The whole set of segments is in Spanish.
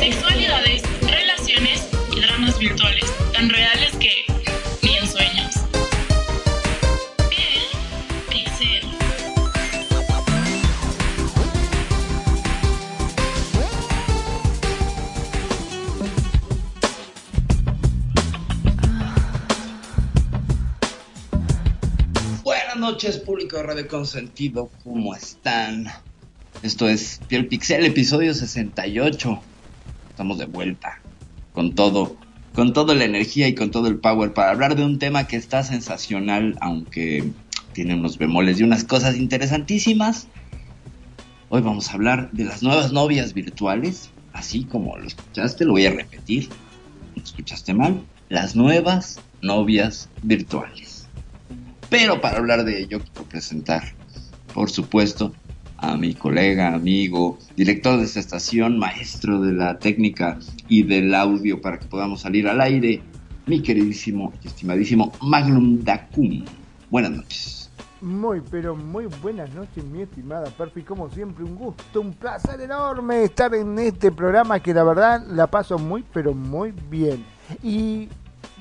Sexualidades, relaciones y dramas virtuales, tan reales que ni en sueños. Piel Pixel. Buenas noches, público de Radio Consentido, ¿cómo están? Esto es Piel Pixel, episodio 68. Estamos de vuelta con todo, con toda la energía y con todo el power para hablar de un tema que está sensacional, aunque tiene unos bemoles y unas cosas interesantísimas. Hoy vamos a hablar de las nuevas novias virtuales, así como lo escuchaste, lo voy a repetir. ¿No escuchaste mal? Las nuevas novias virtuales. Pero para hablar de ello, quiero presentar, por supuesto, a mi colega, amigo, director de esta estación, maestro de la técnica y del audio para que podamos salir al aire, mi queridísimo y estimadísimo Magnum Dacum. Buenas noches. Muy, pero muy buenas noches, mi estimada Perfi. Como siempre, un gusto, un placer enorme estar en este programa que la verdad la paso muy, pero muy bien. Y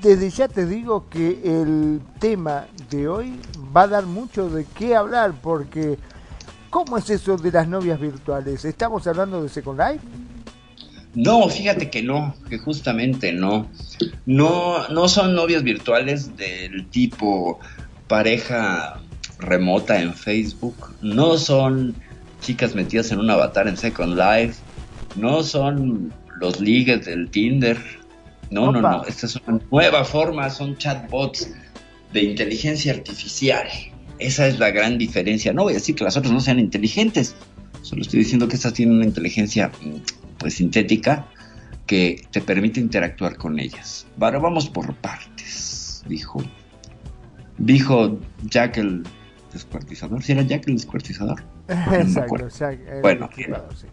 desde ya te digo que el tema de hoy va a dar mucho de qué hablar porque ¿cómo es eso de las novias virtuales? ¿Estamos hablando de Second Life? No, fíjate que no, que justamente no. No, no son novias virtuales del tipo pareja remota en Facebook, no son chicas metidas en un avatar en Second Life, no son los ligues del Tinder. No, no, no, esta es una nueva forma, son chatbots de inteligencia artificial. Esa es la gran diferencia. No voy a decir que las otras no sean inteligentes, solo estoy diciendo que estas tienen una inteligencia pues sintética que te permite interactuar con ellas. Ahora vamos por partes, dijo. Dijo Jack el descuartizador. ¿Si era Jack el descuartizador? Exacto, acuerdo. o sea, el Bueno. destripador, sí.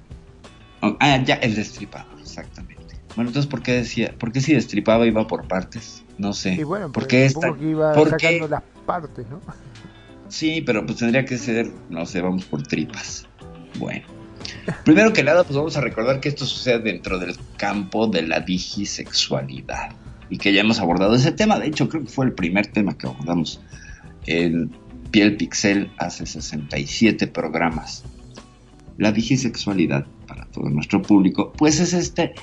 Oh, Ah, ya, el destripador, exactamente. Bueno, entonces, ¿por qué decía, por qué si destripaba iba por partes? No sé. Y bueno, ¿Por porque qué esta- iba por sacando qué? las partes, ¿no? Sí, pero pues tendría que ser, no sé, vamos por tripas. Bueno. Primero que nada, pues vamos a recordar que esto sucede dentro del campo de la digisexualidad. Y que ya hemos abordado ese tema. De hecho, creo que fue el primer tema que abordamos en Piel Pixel hace 67 programas. La digisexualidad, para todo nuestro público, pues es este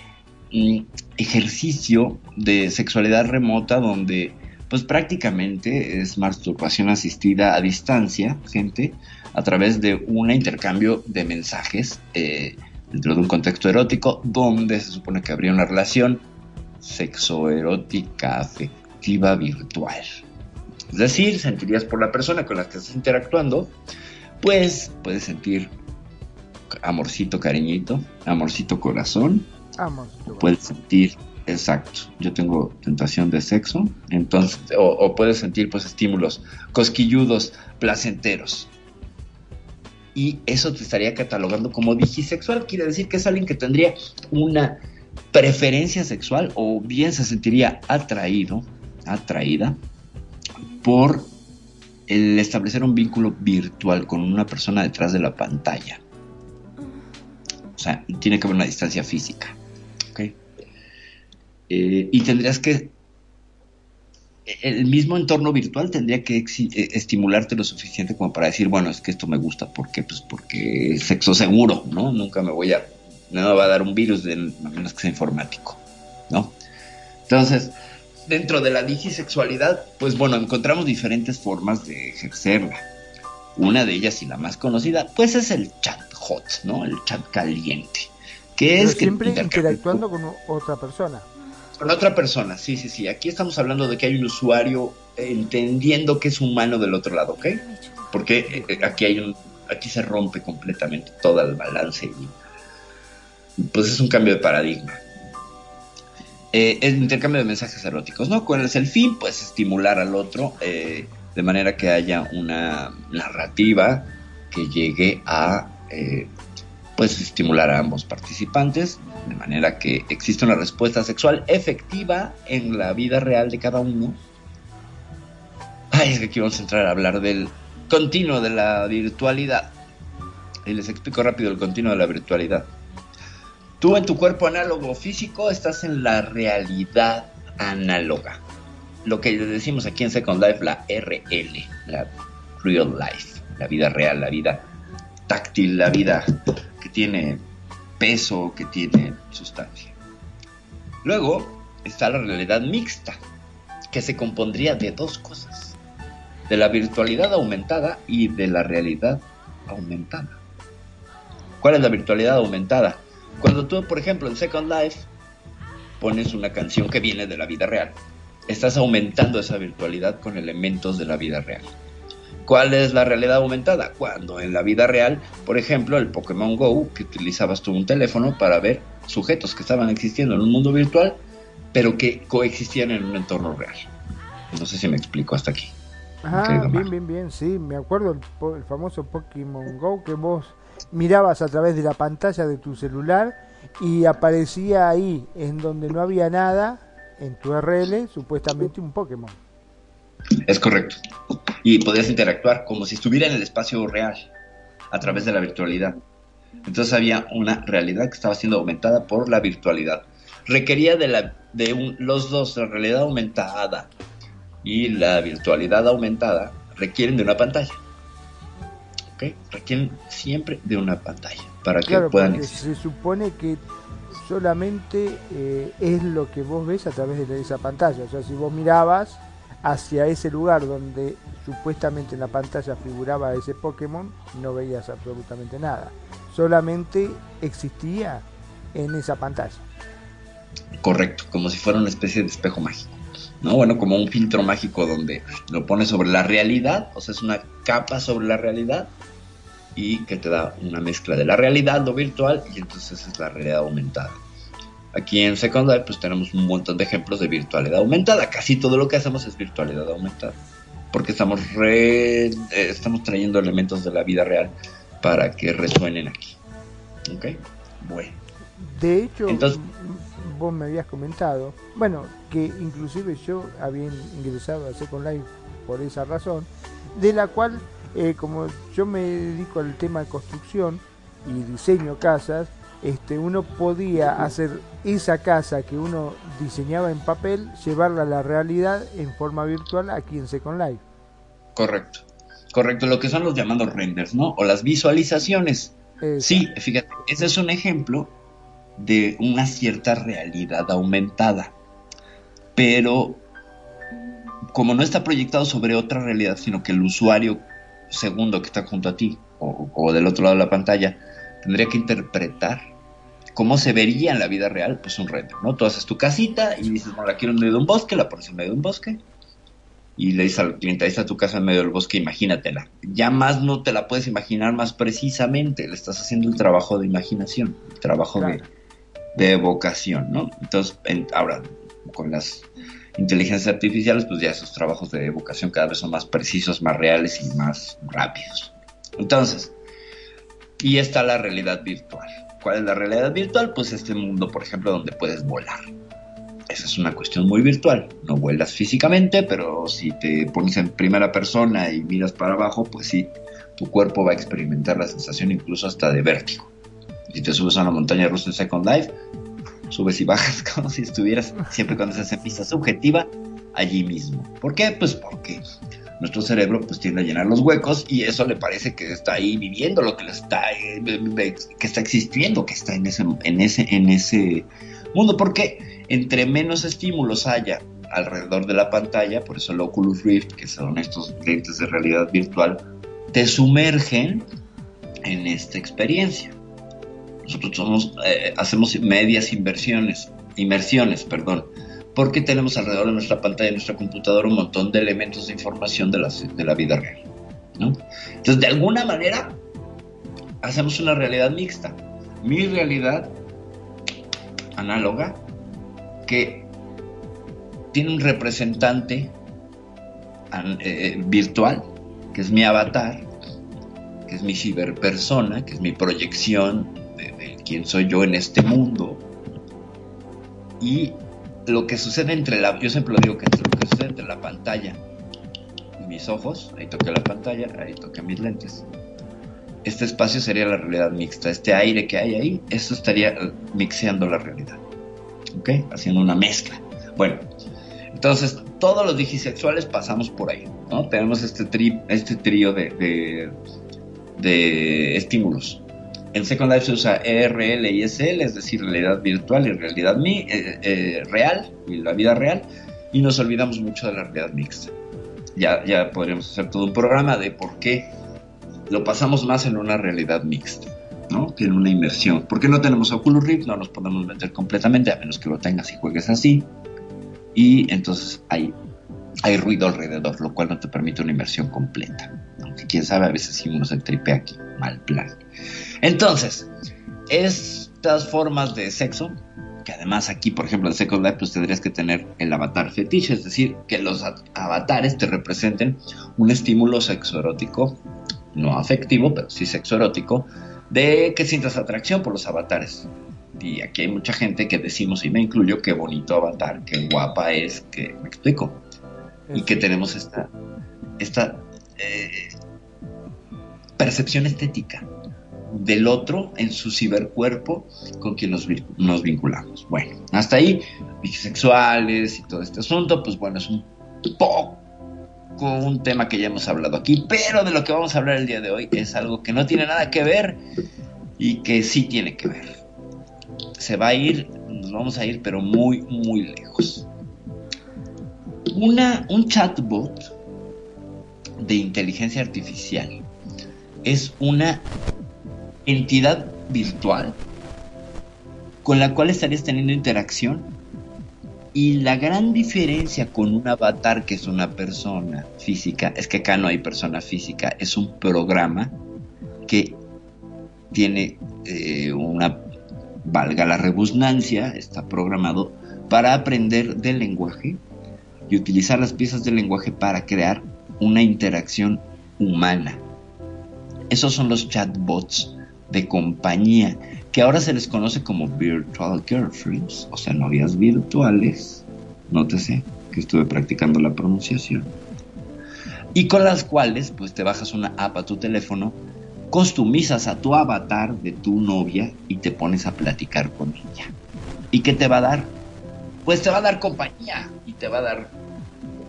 mm, ejercicio de sexualidad remota donde pues prácticamente es masturbación asistida a distancia, gente, a través de un intercambio de mensajes eh, dentro de un contexto erótico donde se supone que habría una relación sexoerótica afectiva virtual. Es decir, sentirías por la persona con la que estás interactuando, pues puedes sentir amorcito cariñito, amorcito corazón, Vamos. puedes sentir, exacto, yo tengo tentación de sexo, entonces, o, puedes sentir pues estímulos cosquilludos, placenteros. Y eso te estaría catalogando como digisexual, quiere decir que es alguien que tendría una preferencia sexual o bien se sentiría atraído, atraída por el establecer un vínculo virtual con una persona detrás de la pantalla. O sea, tiene que haber una distancia física. Eh, y tendrías que. El mismo entorno virtual tendría que eh, estimularte lo suficiente como para decir, bueno, es que esto me gusta. ¿Por qué? Pues porque es sexo seguro, ¿no? Nunca me voy a. No me va a dar un virus, de, a menos que sea informático, ¿no? Entonces, dentro de la digisexualidad, pues bueno, encontramos diferentes formas de ejercerla. Una de ellas y la más conocida, pues es el chat hot, ¿no? El chat caliente. Que Pero es que siempre intercambias interactuando con otra persona. Con otra persona, sí, sí, sí. Aquí estamos hablando de que hay un usuario entendiendo que es humano del otro lado, ¿ok? Porque eh, aquí hay un, aquí se rompe completamente todo el balance y pues es un cambio de paradigma. Eh, el intercambio de mensajes eróticos, ¿no? ¿Cuál es el fin? Pues estimular al otro eh, de manera que haya una narrativa que llegue a eh, pues estimular a ambos participantes de manera que exista una respuesta sexual efectiva en la vida real de cada uno. Ay, es que aquí vamos a entrar a hablar del continuo de la virtualidad. Y les explico rápido el continuo de la virtualidad. Tú en tu cuerpo análogo físico estás en la realidad análoga. Lo que decimos aquí en Second Life, la RL, la Real Life, la vida real, la vida táctil, la vida que tiene peso, que tiene sustancia. Luego está la realidad mixta, que se compondría de dos cosas, de la virtualidad aumentada y de la realidad aumentada. ¿Cuál es la virtualidad aumentada? Cuando tú, por ejemplo, en Second Life pones una canción que viene de la vida real, estás aumentando esa virtualidad con elementos de la vida real. ¿Cuál es la realidad aumentada? Cuando en la vida real, por ejemplo, el Pokémon Go, que utilizabas tú un teléfono para ver sujetos que estaban existiendo en un mundo virtual, pero que coexistían en un entorno real. No sé si me explico hasta aquí. Ah, bien, bien, bien, sí, me acuerdo el, famoso Pokémon Go que vos mirabas a través de la pantalla de tu celular y aparecía ahí, en donde no había nada, en tu RL, supuestamente un Pokémon. Es correcto. Y podías interactuar como si estuviera en el espacio real, a través de la virtualidad. Entonces había una realidad que estaba siendo aumentada por la virtualidad. Requería de, la, de los dos, la realidad aumentada y la virtualidad aumentada, requieren de una pantalla. ¿Ok? Requieren siempre de una pantalla para que puedan existir. Se supone que solamente eh, es lo que vos ves a través de esa pantalla. O sea, si vos mirabas hacia ese lugar donde supuestamente en la pantalla figuraba ese Pokémon, no veías absolutamente nada. Solamente existía en esa pantalla. Correcto, como si fuera una especie de espejo mágico. ¿no? Bueno, como un filtro mágico donde lo pones sobre la realidad, o sea, es una capa sobre la realidad y que te da una mezcla de la realidad, lo virtual, y entonces es la realidad aumentada. Aquí en Secondary pues tenemos un montón de ejemplos de virtualidad aumentada. Casi todo lo que hacemos es virtualidad aumentada. Porque estamos, re, eh, estamos trayendo elementos de la vida real para que resuenen aquí. ¿Ok? Bueno. De hecho, Entonces, vos me habías comentado, bueno, que inclusive yo había ingresado a Second Life por esa razón, de la cual, eh, como yo me dedico al tema de construcción y diseño casas, este, uno podía hacer esa casa que uno diseñaba en papel, llevarla a la realidad en forma virtual aquí en Second Life. Correcto, correcto, lo que son los llamados renders, ¿no? O las visualizaciones. Sí, fíjate, ese es un ejemplo de una cierta realidad aumentada, pero como no está proyectado sobre otra realidad, sino que el usuario segundo que está junto a ti o, o del otro lado de la pantalla tendría que interpretar cómo se vería en la vida real, pues un render, ¿no? Tú haces tu casita y dices, bueno, la quiero en medio de un bosque, la pones en medio de un bosque y le dices al cliente, ahí está tu casa en medio del bosque, imagínatela. Ya más no te la puedes imaginar más precisamente, le estás haciendo el trabajo de imaginación, el trabajo de, evocación, ¿no? Entonces, ahora, con las inteligencias artificiales, pues ya esos trabajos de evocación cada vez son más precisos, más reales y más rápidos. Entonces, y está la realidad virtual. ¿Cuál es la realidad virtual? Pues este mundo, por ejemplo, donde puedes volar. Esa es una cuestión muy virtual. No vuelas físicamente, pero si te pones en primera persona y miras para abajo, pues sí, tu cuerpo va a experimentar la sensación incluso hasta de vértigo. Si te subes a una montaña rusa en Second Life, subes y bajas como si estuvieras siempre cuando se hace pista subjetiva allí mismo. ¿Por qué? Pues porque nuestro cerebro pues tiende a llenar los huecos y eso le parece que está ahí viviendo lo que está eh, que está existiendo que está en ese en ese en ese mundo. Porque entre menos estímulos haya alrededor de la pantalla por eso el Oculus Rift que son estos lentes de realidad virtual te sumergen en esta experiencia. Nosotros somos, eh, hacemos medias inversiones inmersiones perdón porque tenemos alrededor de nuestra pantalla de nuestra computadora un montón de elementos de información de la, de la vida real. ¿no? Entonces, de alguna manera, hacemos una realidad mixta. Mi realidad análoga que tiene un representante eh, virtual, que es mi avatar, que es mi ciberpersona, que es mi proyección de, de quién soy yo en este mundo. Y lo que sucede entre la, yo siempre lo digo que lo que sucede entre la pantalla y mis ojos, ahí toqué la pantalla, ahí toqué mis lentes. Este espacio sería la realidad mixta, este aire que hay ahí, eso estaría mixeando la realidad, ¿ok? Haciendo una mezcla. Bueno, entonces todos los digisexuales pasamos por ahí, ¿no? Tenemos este, tri, este trío de, de estímulos en Second Life se usa ERL y SL, es decir, realidad virtual y realidad mi, eh, eh, real, y la vida real, y nos olvidamos mucho de la realidad mixta. Ya, ya podríamos hacer todo un programa de por qué lo pasamos más en una realidad mixta, ¿no? Que en una inmersión. ¿Por qué no tenemos Oculus Rift? No nos podemos meter completamente, a menos que lo tengas y juegues así. Y entonces hay, hay ruido alrededor, lo cual no te permite una inmersión completa. Aunque quién sabe, a veces si uno se tripea aquí, mal plan. Entonces, estas formas de sexo, que además aquí, por ejemplo, en Second Life, pues tendrías que tener el avatar fetiche, es decir, que los avatares te representen un estímulo sexoerótico, no afectivo, pero sí sexoerótico, de que sientas atracción por los avatares. Y aquí hay mucha gente que decimos, y me incluyo, qué bonito avatar, qué guapa es, que me explico. Y que tenemos esta, esta eh, percepción estética del otro en su cibercuerpo con quien nos, vinculamos. Bueno, hasta ahí, bisexuales y todo este asunto, pues bueno, es un poco un tema que ya hemos hablado aquí, pero de lo que vamos a hablar el día de hoy es algo que no tiene nada que ver y que sí tiene que ver. Se va a ir, nos vamos a ir, pero muy, muy lejos. Una, un chatbot de inteligencia artificial es una entidad virtual con la cual estarías teniendo interacción. Y la gran diferencia con un avatar que es una persona física, es que acá no hay persona física, es un programa que tiene eh, una, valga la rebusnancia, está programado para aprender del lenguaje y utilizar las piezas del lenguaje para crear una interacción humana. Esos son los chatbots de compañía, que ahora se les conoce como virtual girlfriends, o sea, novias virtuales, nótese que estuve practicando la pronunciación, y con las cuales pues te bajas una app a tu teléfono, customizas a tu avatar de tu novia y te pones a platicar con ella. ¿Y qué te va a dar? Pues te va a dar compañía y te va a dar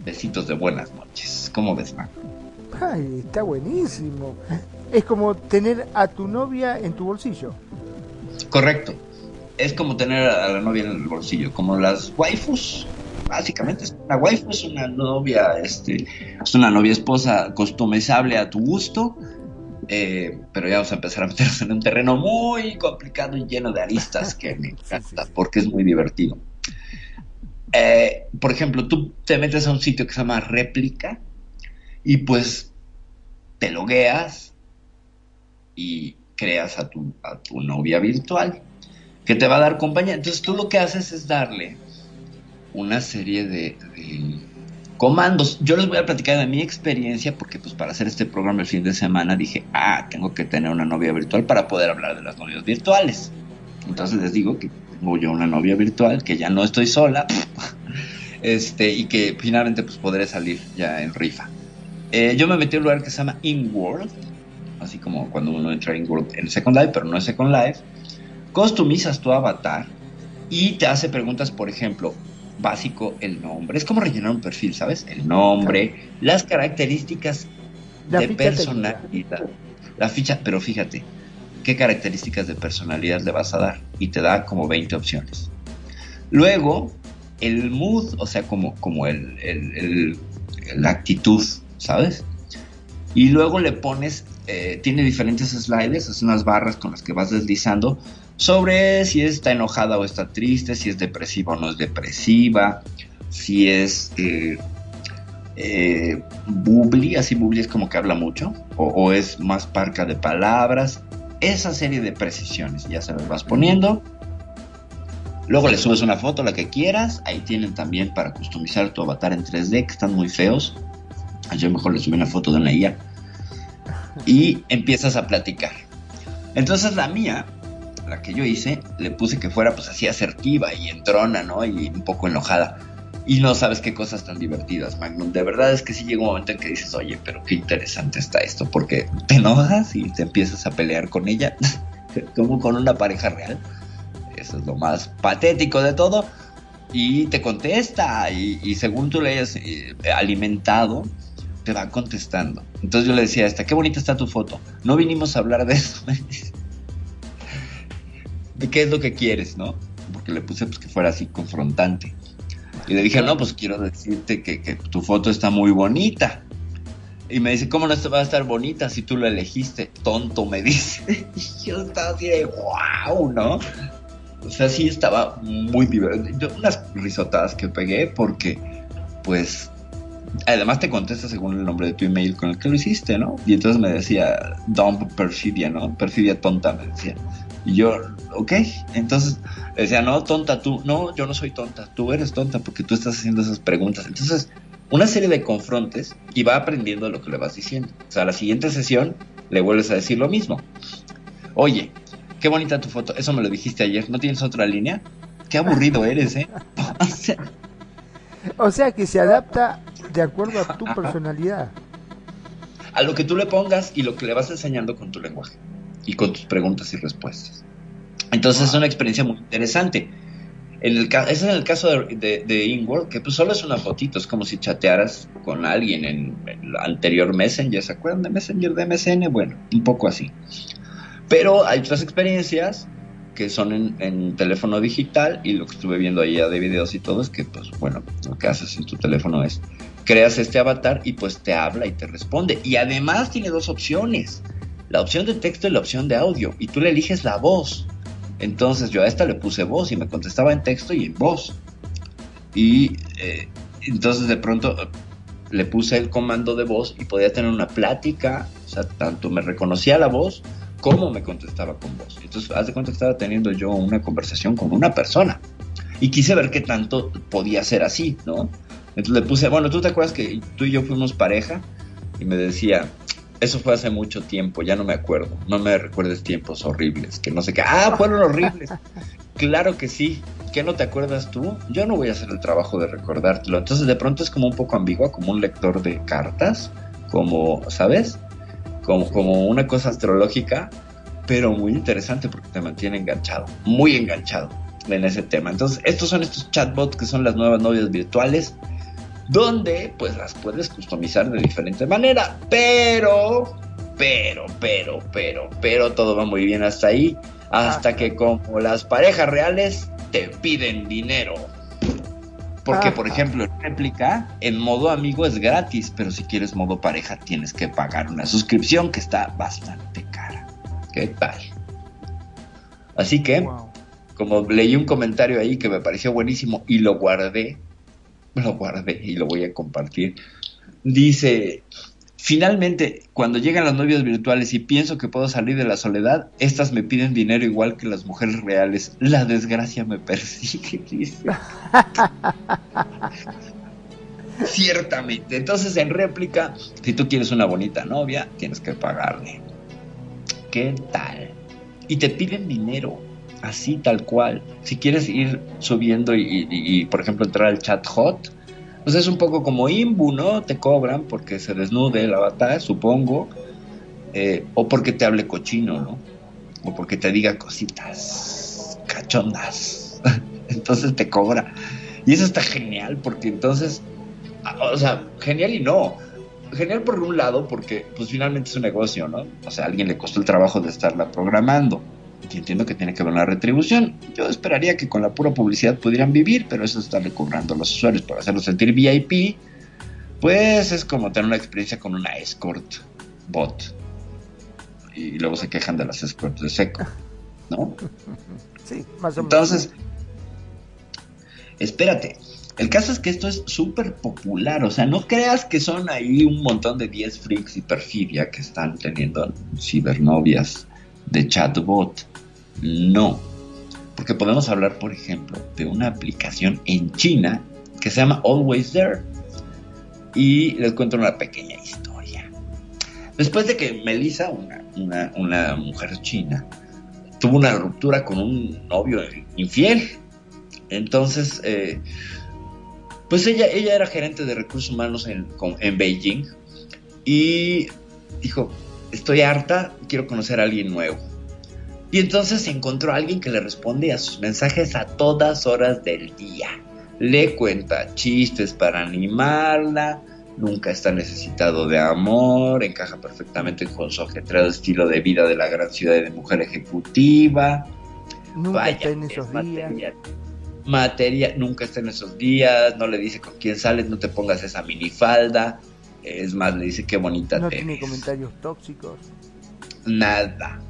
besitos de buenas noches. ¿Cómo ves, Marco? Ay, está buenísimo es como tener a tu novia en tu bolsillo. Correcto. Es como tener a la novia en el bolsillo, como las waifus. Básicamente, una waifu es una novia, este, es una novia esposa customizable a tu gusto, eh, pero ya vamos a empezar a meternos en un terreno muy complicado y lleno de aristas que me encanta porque es muy divertido. Eh, por ejemplo, tú te metes a un sitio que se llama réplica y pues te logueas, y creas a tu, a tu novia virtual que te va a dar compañía. Entonces tú lo que haces es darle una serie de, comandos. Yo les voy a platicar de mi experiencia porque pues para hacer este programa el fin de semana dije, ah, tengo que tener una novia virtual para poder hablar de las novias virtuales. Entonces les digo que tengo yo una novia virtual, que ya no estoy sola, este, y que finalmente pues podré salir ya en rifa. Eh, yo me metí a un lugar que se llama InWorld, así como cuando uno entra en, en Second Life, pero no es Second Life, customizas tu avatar y te hace preguntas, por ejemplo, básico el nombre. Es como rellenar un perfil, ¿sabes? El nombre, las características de personalidad. La ficha, pero fíjate, ¿qué características de personalidad le vas a dar? Y te da como 20 opciones. Luego, el mood, o sea, como, como el, la actitud, ¿sabes? Y luego le pones eh, tiene diferentes sliders, es unas barras con las que vas deslizando sobre si está enojada o está triste, si es depresiva o no es depresiva, si es eh, eh así bubli es como que habla mucho, o, es más parca de palabras, esa serie de precisiones ya se las vas poniendo Luego le subes una foto, la que quieras. Ahí tienen también para customizar tu avatar en 3D, que están muy feos. Yo mejor le subí una foto de una IA. Y empiezas a platicar. Entonces la mía, la que yo hice, le puse que fuera pues así asertiva y entrona, ¿no? Y un poco enojada. Y no sabes qué cosas tan divertidas, Magnum. De verdad es que sí llega un momento en que dices, oye, pero qué interesante está esto, porque te enojas y te empiezas a pelear con ella, como con una pareja real. Eso es lo más patético de todo. Y te contesta, y, según tú le hayas eh, alimentado, te va contestando. Entonces yo le decía esta, qué bonita está tu foto. No vinimos a hablar de eso. de qué es lo que quieres, ¿no? Porque le puse pues que fuera así confrontante. Y le dije, no, pues quiero decirte que, tu foto está muy bonita. Y me dice, ¿cómo no va a estar bonita si tú la elegiste? Tonto, me dice. Y yo estaba así de, wow, ¿no? O sea, sí estaba muy divertido. Unas risotadas que pegué porque, pues, además te contesta según el nombre de tu email con el que lo hiciste, ¿no? Y entonces me decía, dumb perfidia, ¿no? Perfidia tonta, me decía. Y yo, ok, entonces decía, no, tonta tú, no, yo no soy tonta, tú eres tonta porque tú estás haciendo esas preguntas. Entonces, una serie de confrontes y va aprendiendo lo que le vas diciendo. O sea, a la siguiente sesión le vuelves a decir lo mismo. Oye, qué bonita tu foto, eso me lo dijiste ayer, ¿no tienes otra línea? Qué aburrido eres, ¿eh? o sea que se adapta de acuerdo a tu personalidad. A lo que tú le pongas y lo que le vas enseñando con tu lenguaje y con tus preguntas y respuestas. Entonces es una experiencia muy interesante. En el, es en el caso de, de, que pues solo es una fotito, es como si chatearas con alguien en, el anterior Messenger, ¿se acuerdan de Messenger de MSN? Bueno, un poco así. Pero hay otras experiencias que son en, en, teléfono digital y lo que estuve viendo ahí de videos y todo es que pues bueno, lo que haces en tu teléfono es creas este avatar y pues te habla y te responde. Y además tiene dos opciones la opción de texto y la opción de audio, y tú le eliges la voz. Entonces yo a esta le puse voz y me contestaba en texto y en voz. Y eh, entonces de pronto le puse el comando de voz y podía tener una plática, o sea, tanto me reconocía la voz como me contestaba con voz. Entonces, haz de cuenta que estaba teniendo yo una conversación con una persona. Y quise ver qué tanto podía ser así, ¿no? Entonces le puse, bueno, ¿tú te acuerdas que tú y yo fuimos pareja? Y me decía, eso fue hace mucho tiempo, ya no me acuerdo. No me recuerdes tiempos horribles, que no sé qué. Ah, fueron horribles. claro que sí. ¿Qué no te acuerdas tú? Yo no voy a hacer el trabajo de recordártelo. Entonces de pronto es como un poco ambigua, como un lector de cartas, como, ¿sabes? Como, como una cosa astrológica, pero muy interesante porque te mantiene enganchado, muy enganchado en ese tema. Entonces, estos son estos chatbots que son las nuevas novias virtuales donde pues las puedes customizar de diferente manera, pero, pero, pero, pero, pero todo va muy bien hasta ahí, hasta que como las parejas reales te piden dinero. Porque, por ejemplo, en réplica, en modo amigo es gratis, pero si quieres modo pareja tienes que pagar una suscripción que está bastante cara. ¿Qué tal? Así que, como leí un comentario ahí que me pareció buenísimo y lo guardé, lo guardé y lo voy a compartir. Dice, finalmente, cuando llegan las novias virtuales y pienso que puedo salir de la soledad, estas me piden dinero igual que las mujeres reales. La desgracia me persigue. Ciertamente. Entonces, en réplica, si tú quieres una bonita novia, tienes que pagarle. ¿Qué tal? Y te piden dinero así tal cual. Si quieres ir subiendo y, por ejemplo, entrar al chat hot, pues es un poco como Imbu, ¿no? Te cobran porque se desnude el avatar, supongo, eh, o porque te hable cochino, ¿no? O porque te diga cositas cachondas. entonces te cobra. Y eso está genial porque entonces, o sea, genial y no. Genial por un lado porque pues finalmente es un negocio, ¿no? O sea, a alguien le costó el trabajo de estarla programando y entiendo que tiene que haber una retribución. Yo esperaría que con la pura publicidad pudieran vivir, pero eso está cobrando a los usuarios para hacerlos sentir VIP. Pues es como tener una experiencia con una escort bot. Y luego se quejan de las escorts de seco, ¿no? Sí, más o menos. Entonces, espérate. El caso es que esto es súper popular, o sea, no creas que son ahí un montón de 10 freaks y perfidia que están teniendo cibernovias de chatbot. No. Porque podemos hablar, por ejemplo, de una aplicación en China que se llama Always There. Y les cuento una pequeña historia. Después de que Melissa, una, mujer china, tuvo una ruptura con un novio infiel, entonces, eh, pues ella, ella era gerente de recursos humanos en, en Beijing y dijo, estoy harta, quiero conocer a alguien nuevo. Y entonces encontró a alguien que le responde a sus mensajes a todas horas del día. Le cuenta chistes para animarla, nunca está necesitado de amor, encaja perfectamente con su ajetreado estilo de vida de la gran ciudad de mujer ejecutiva. Nunca está en esos días. Materia, nunca está en esos días, no le dice con quién sales, no te pongas esa minifalda. Es más, le dice qué bonita No tiene comentarios tóxicos. Nada.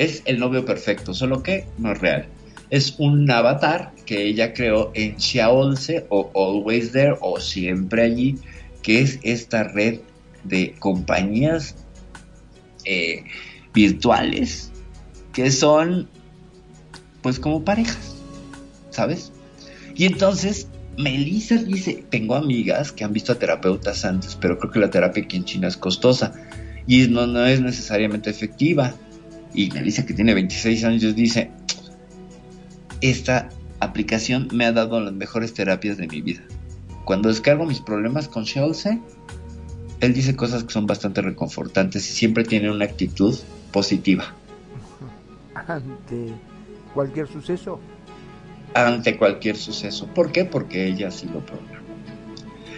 Es el novio perfecto, solo que no es real. Es un avatar que ella creó en Xiaolse o Always There o Siempre Allí, que es esta red de compañías eh, virtuales que son pues como parejas, ¿sabes? Y entonces Melissa dice, tengo amigas que han visto a terapeutas antes, pero creo que la terapia aquí en China es costosa y no, no es necesariamente efectiva. Y Melissa, que tiene 26 años, dice, esta aplicación me ha dado las mejores terapias de mi vida. Cuando descargo mis problemas con Shelce, él dice cosas que son bastante reconfortantes y siempre tiene una actitud positiva. Ante cualquier suceso ante cualquier suceso. ¿Por qué? Porque ella sí lo programó.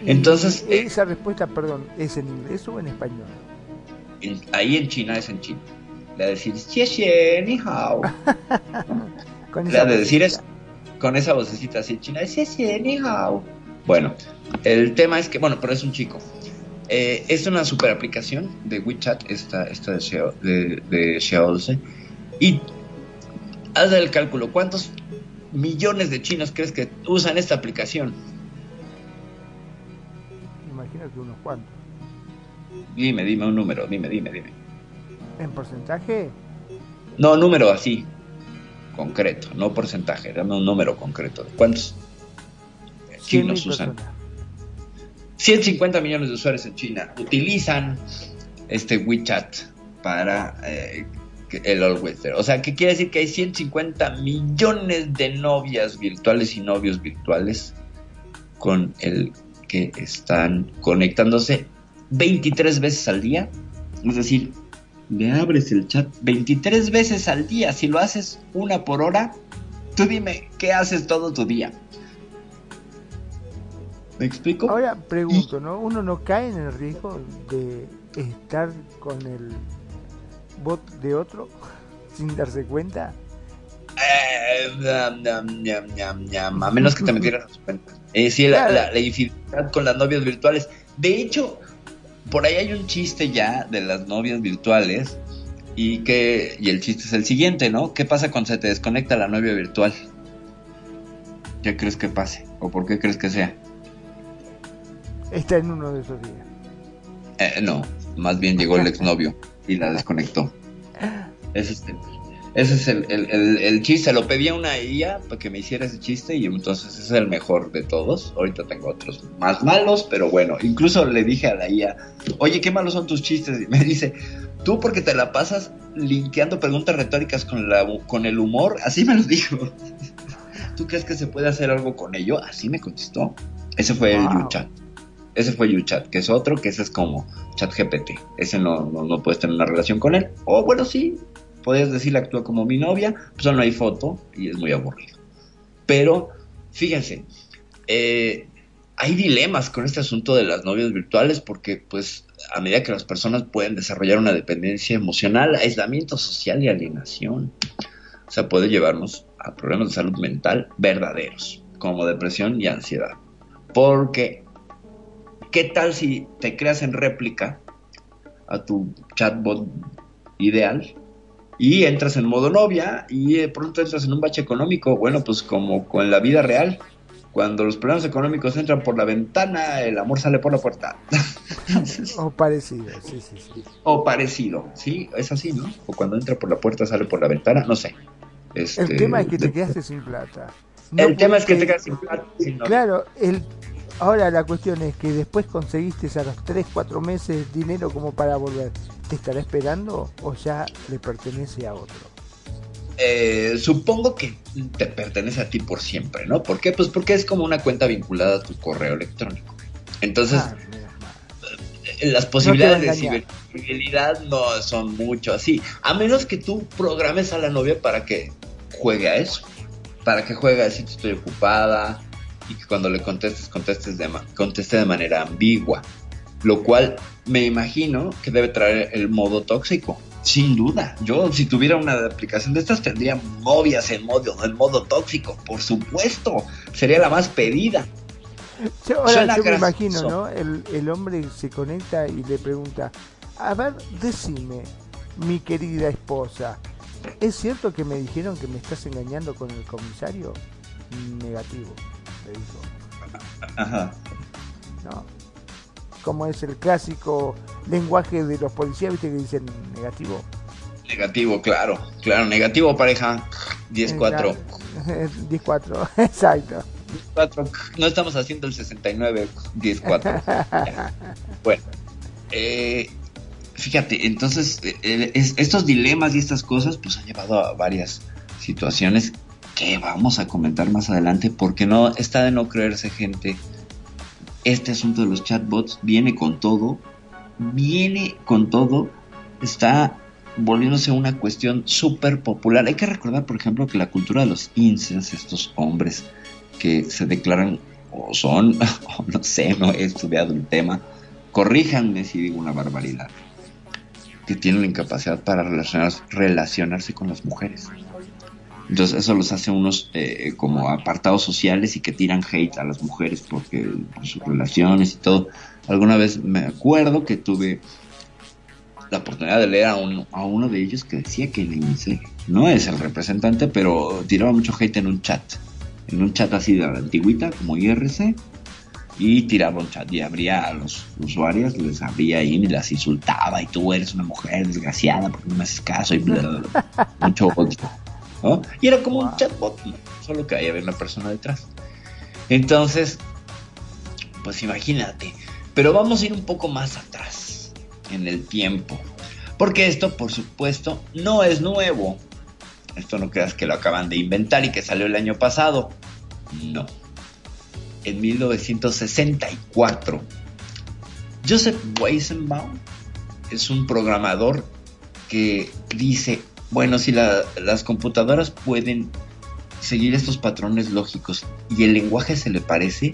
Entonces... Esa respuesta, perdón, ¿es en inglés o en español? ahí en China es en chino. Le decir, xie ni hao. esa de decir es con esa vocecita así china, xie ni hao. Bueno, el tema es que, bueno, pero es un chico. Eh, es una super aplicación de WeChat, esta, esta de, de, de Y haz el cálculo, ¿cuántos millones de chinos crees que usan esta aplicación? Imagínate unos cuantos. Dime, dime un número, dime, dime, dime. ¿En porcentaje? No, número así, concreto, no porcentaje, dame un número concreto. ¿Cuántos chinos usan? 150 millones de usuarios en China utilizan este WeChat para eh, el Always There. O sea, ¿qué quiere decir que hay 150 millones de novias virtuales y novios virtuales con el que están conectándose 23 veces al día. Es decir, le abres el chat 23 veces al día. Si lo haces una por hora, tú dime, ¿qué haces todo tu día? ¿Me explico? Ahora pregunto, ¿no? ¿Uno no cae en el riesgo de estar con el bot de otro sin darse cuenta? Eh, a menos que te metieras a su cuenta. Eh, sí, la, la, infidelidad con las novias virtuales. De hecho, por ahí hay un chiste ya de las novias virtuales y que y el chiste es el siguiente, ¿no? ¿Qué pasa cuando se te desconecta la novia virtual? ¿Qué crees que pase? ¿O por qué crees que sea? Está en uno de esos días. Eh, no, más bien llegó el exnovio y la desconectó. Ese es, el, ese es el, el, chiste. Lo pedí a una IA para que me hiciera ese chiste y entonces es el mejor de todos. Ahorita tengo otros más malos, pero bueno, incluso le dije a la IA, oye, qué malos son tus chistes. Y me dice, tú porque te la pasas linkeando preguntas retóricas con, la, con el humor, así me lo dijo. ¿Tú crees que se puede hacer algo con ello? Así me contestó. Ese fue el YouChat. Ese fue YouChat, que es otro, que ese es como ChatGPT. Ese no, no, puedes tener una relación con él. O bueno, sí, puedes decirle actúa como mi novia, pues no hay foto y es muy aburrido. Pero, fíjense, eh, hay dilemas con este asunto de las novias virtuales porque, pues, a medida que las personas pueden desarrollar una dependencia emocional, aislamiento social y alienación, o sea, puede llevarnos a problemas de salud mental verdaderos, como depresión y ansiedad. Porque ¿Qué tal si te creas en réplica a tu chatbot ideal y entras en modo novia y de pronto entras en un bache económico? Bueno, pues como con la vida real. Cuando los problemas económicos entran por la ventana, el amor sale por la puerta. o parecido, sí, sí, sí. O parecido, sí, es así, ¿no? O cuando entra por la puerta, sale por la ventana, no sé. Este, el tema es que te quedaste sin plata. el tema es que te pudiste- quedas sin plata. sin. Claro, el, ahora la cuestión es que después conseguiste a los 3, 4 meses dinero como para volver. ¿Te estará esperando o ya le pertenece a otro? Eh, supongo que te pertenece a ti por siempre, ¿no? ¿Por qué? Pues porque es como una cuenta vinculada a tu correo electrónico. Entonces, Ah, eh, las posibilidades de ciberfidelidad no son mucho así. A menos que tú programes a la novia para que juegue a eso. Para que juegue a decir estoy ocupada y que cuando le contestes, contestes de conteste de manera ambigua. Lo cual me imagino que debe traer el modo tóxico. Sin duda. Yo, si tuviera una aplicación de estas, tendría novias en modo, en modo tóxico. Por supuesto. Sería la más pedida. Yo, ahora yo me imagino, ¿no? El, el hombre se conecta y le pregunta, a ver, decime, mi querida esposa, ¿es cierto que me dijeron que me estás engañando con el comisario? Negativo, le dijo. Ajá. ¿no? Como es el clásico lenguaje de los policías, viste que dicen negativo. Negativo, claro. Claro, negativo, pareja. 10-4. Eh, 10-4, exacto. 4, no estamos haciendo el 69, 10, 4. bueno, eh, fíjate, entonces eh, eh, es- estos dilemas y estas cosas pues han llevado a varias situaciones vamos a comentar más adelante porque no está de no creerse gente. Este asunto de los chatbots viene con todo, viene con todo, está volviéndose una cuestión súper popular. Hay que recordar, por ejemplo, que la cultura de los incels, estos hombres que se declaran o son, o no sé, no he estudiado el tema, corríjanme si digo una barbaridad, que tienen la incapacidad para relacionarse, relacionarse con las mujeres. Entonces eso los hace unos eh, como apartados sociales y que tiran hate a las mujeres porque por sus relaciones y todo. Alguna vez me acuerdo que tuve la oportunidad de leer a, un- a uno de ellos que decía que el INSE no es el representante, pero tiraba mucho hate en un chat. En un chat así de la antigüita, como IRC, y tiraba un chat y abría a los usuarios, les abría ahí y las insultaba, y tú eres una mujer desgraciada porque no me haces caso, y bla, bla. mucho odio. ¿No? Y era como un chatbot, solo que ahí había una persona detrás. Entonces, pues imagínate. Pero vamos a ir un poco más atrás en el tiempo. Porque esto, por supuesto, no es nuevo. Esto no creas que lo acaban de inventar y que salió el año pasado. No. En 1964, Joseph Weizenbaum es un programador que dice, bueno, si la- las computadoras pueden seguir estos patrones lógicos y el lenguaje se le parece,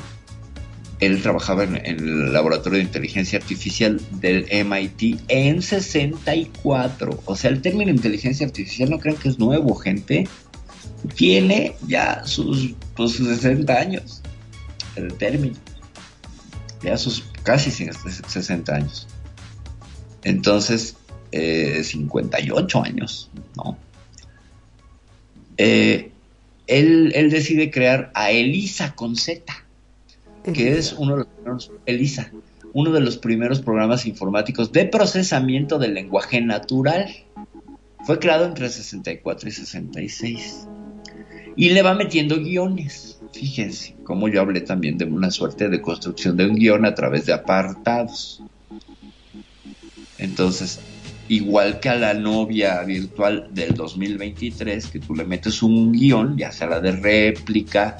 él trabajaba en, el laboratorio de inteligencia artificial del MIT en 64. O sea, el término inteligencia artificial no crean que es nuevo, gente. Tiene ya sus, pues, sus 60 años. El término. Ya sus casi 60 años. Entonces, eh, 58 años, ¿no? Eh, él, él decide crear a Elisa con Z que es uno de los primeros, ELISA, uno de los primeros programas informáticos de procesamiento del lenguaje natural. Fue creado entre 64 y 66. Y le va metiendo guiones. Fíjense, como yo hablé también de una suerte de construcción de un guion a través de apartados. Entonces, igual que a la novia virtual del 2023, que tú le metes un guion, ya sea la de réplica,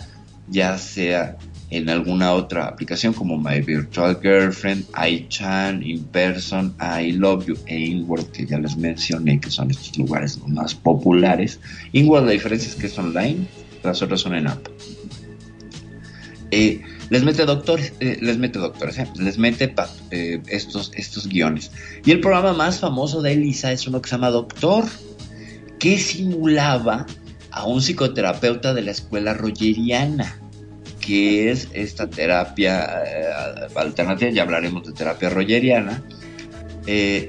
ya sea en alguna otra aplicación como My Virtual Girlfriend, iChan, InPerson, I Love You e InWorld, que ya les mencioné que son estos lugares más populares. InWorld la diferencia es que es online, las otras son en app. Eh, les mete doctores, eh, les mete doctores, eh, les mete eh, estos, estos guiones. Y el programa más famoso de Elisa es uno que se llama Doctor, que simulaba a un psicoterapeuta de la escuela rogeriana que es esta terapia alternativa, ya hablaremos de terapia rogeriana.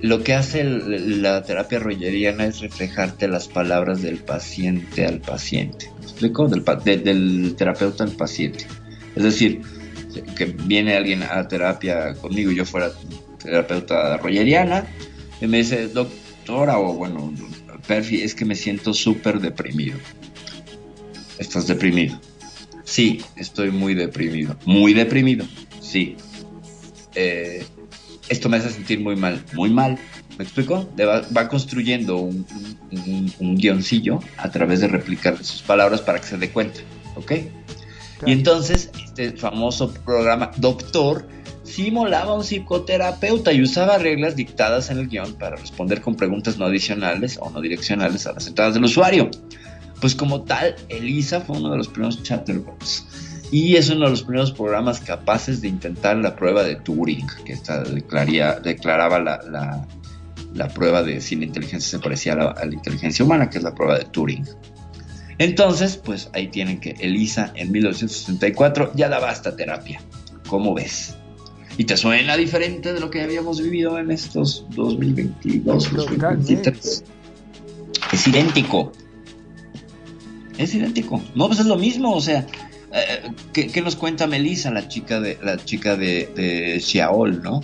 Lo que hace la terapia rogeriana es reflejarte las palabras del paciente al paciente. ¿Me explico? Del, de- del terapeuta al paciente. Es decir, que viene alguien a terapia conmigo, yo fuera terapeuta rogeriana, y me dice, doctora, o bueno, Perfi, es que me siento súper deprimido. ¿Estás deprimido? Sí, estoy muy deprimido. Muy deprimido, sí. Eh, esto me hace sentir muy mal, muy mal. ¿Me explico? Va, construyendo un, guioncillo a través de replicar sus palabras para que se dé cuenta. ¿Ok? Y entonces, este famoso programa Doctor simulaba un psicoterapeuta y usaba reglas dictadas en el guion para responder con preguntas no adicionales o no direccionales a las entradas del usuario. Pues como tal, Elisa fue uno de los primeros chatterbots y es uno de los primeros programas capaces de intentar la prueba de Turing, que esta declaraba la, la, prueba de si la inteligencia se parecía la, a la inteligencia humana, que es la prueba de Turing. Entonces, pues ahí tienen que Elisa en 1964 ya daba esta terapia. ¿Cómo ves? ¿Y te suena diferente de lo que habíamos vivido en estos 2022, 2023? Es idéntico. Es idéntico. No, pues es lo mismo, o sea, eh, ¿qué, nos cuenta Melissa, la chica de la chica de, de Xiaol, ¿no?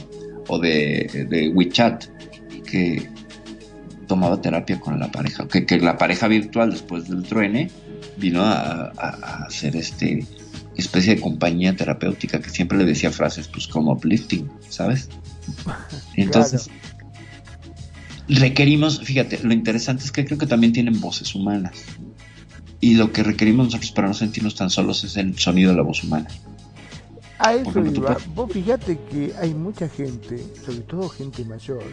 O de, de WeChat, que tomaba terapia con la pareja, que, que la pareja virtual después del truene vino a, hacer este especie de compañía terapéutica que siempre le decía frases pues como uplifting, ¿sabes? Entonces requerimos, fíjate, lo interesante es que creo que también tienen voces humanas. Y lo que requerimos nosotros para no sentirnos tan solos es el sonido de la voz humana. A eso iba. Vos fíjate que hay mucha gente, sobre todo gente mayor,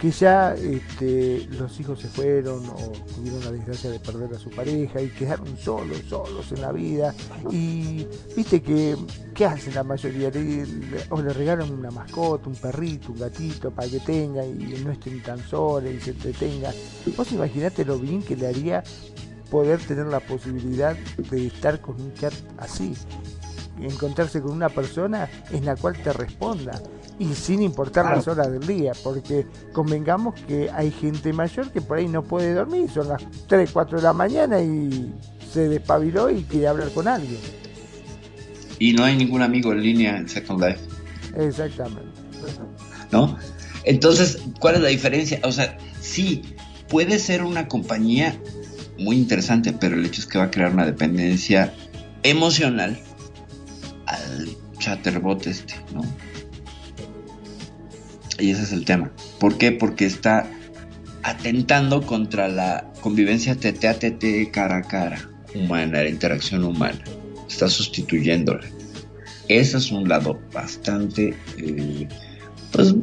que ya este, los hijos se fueron o tuvieron la desgracia de perder a su pareja y quedaron solos, solos en la vida. Y viste que, ¿qué hacen la mayoría? o le regalan una mascota, un perrito, un gatito para que tenga y no estén tan solos y se entretenga. Vos imaginate lo bien que le haría poder tener la posibilidad de estar con un chat así encontrarse con una persona en la cual te responda y sin importar las horas del día, porque convengamos que hay gente mayor que por ahí no puede dormir, son las 3, 4 de la mañana y se despabiló y quiere hablar con alguien. Y no hay ningún amigo en línea en Second Life. Exactamente. ¿No? Entonces, ¿cuál es la diferencia? O sea, sí, puede ser una compañía muy interesante, pero el hecho es que va a crear una dependencia emocional al chatterbot este, ¿no? Y ese es el tema. ¿Por qué? Porque está atentando contra la convivencia TT a TT cara a cara humana, la interacción humana. Está sustituyéndola. Ese es un lado bastante, eh, pues,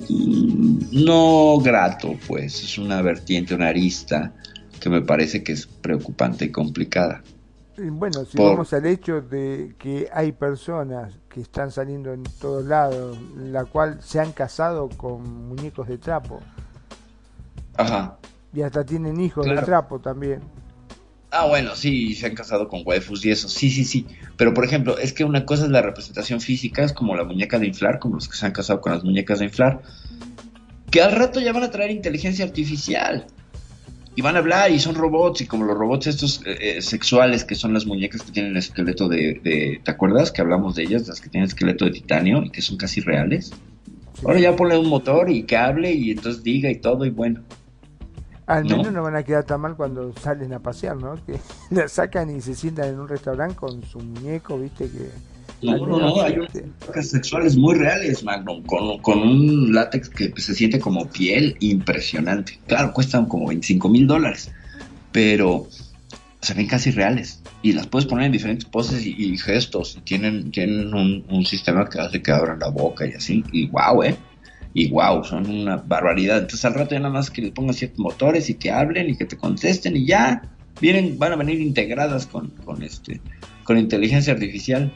no grato, pues. Es una vertiente, una arista que me parece que es preocupante y complicada. Bueno, si vamos al hecho de que hay personas que están saliendo en todos lados, la cual se han casado con muñecos de trapo. Ajá. Y hasta tienen hijos de trapo también. Ah, bueno, sí, se han casado con waifus y eso, sí, sí, sí. Pero, por ejemplo, es que una cosa es la representación física, es como la muñeca de inflar, como los que se han casado con las muñecas de inflar, que al rato ya van a traer inteligencia artificial y van a hablar y son robots y como los robots estos eh, eh, sexuales que son las muñecas que tienen el esqueleto de, ¿te acuerdas que hablamos de ellas? Las que tienen esqueleto de titanio y que son casi reales. Ahora ya ponle un motor y que hable y entonces diga y todo y bueno. Al menos no, van a quedar tan mal cuando salen a pasear, ¿no? Que la sacan y se sientan en un restaurante con su muñeco, viste que no, no, no, hay unas sexuales muy reales, Magnum, con, un látex que se siente como piel impresionante. Claro, cuestan como 25 mil dólares, pero se ven casi reales. Y las puedes poner en diferentes poses y, gestos. Y tienen, tienen un, sistema que hace que abran la boca y así. Y wow, ¿eh? Y wow, son una barbaridad. Entonces al rato ya nada más que le pongan ciertos motores y que hablen y que te contesten y ya vienen, van a venir integradas con, con este, con inteligencia artificial.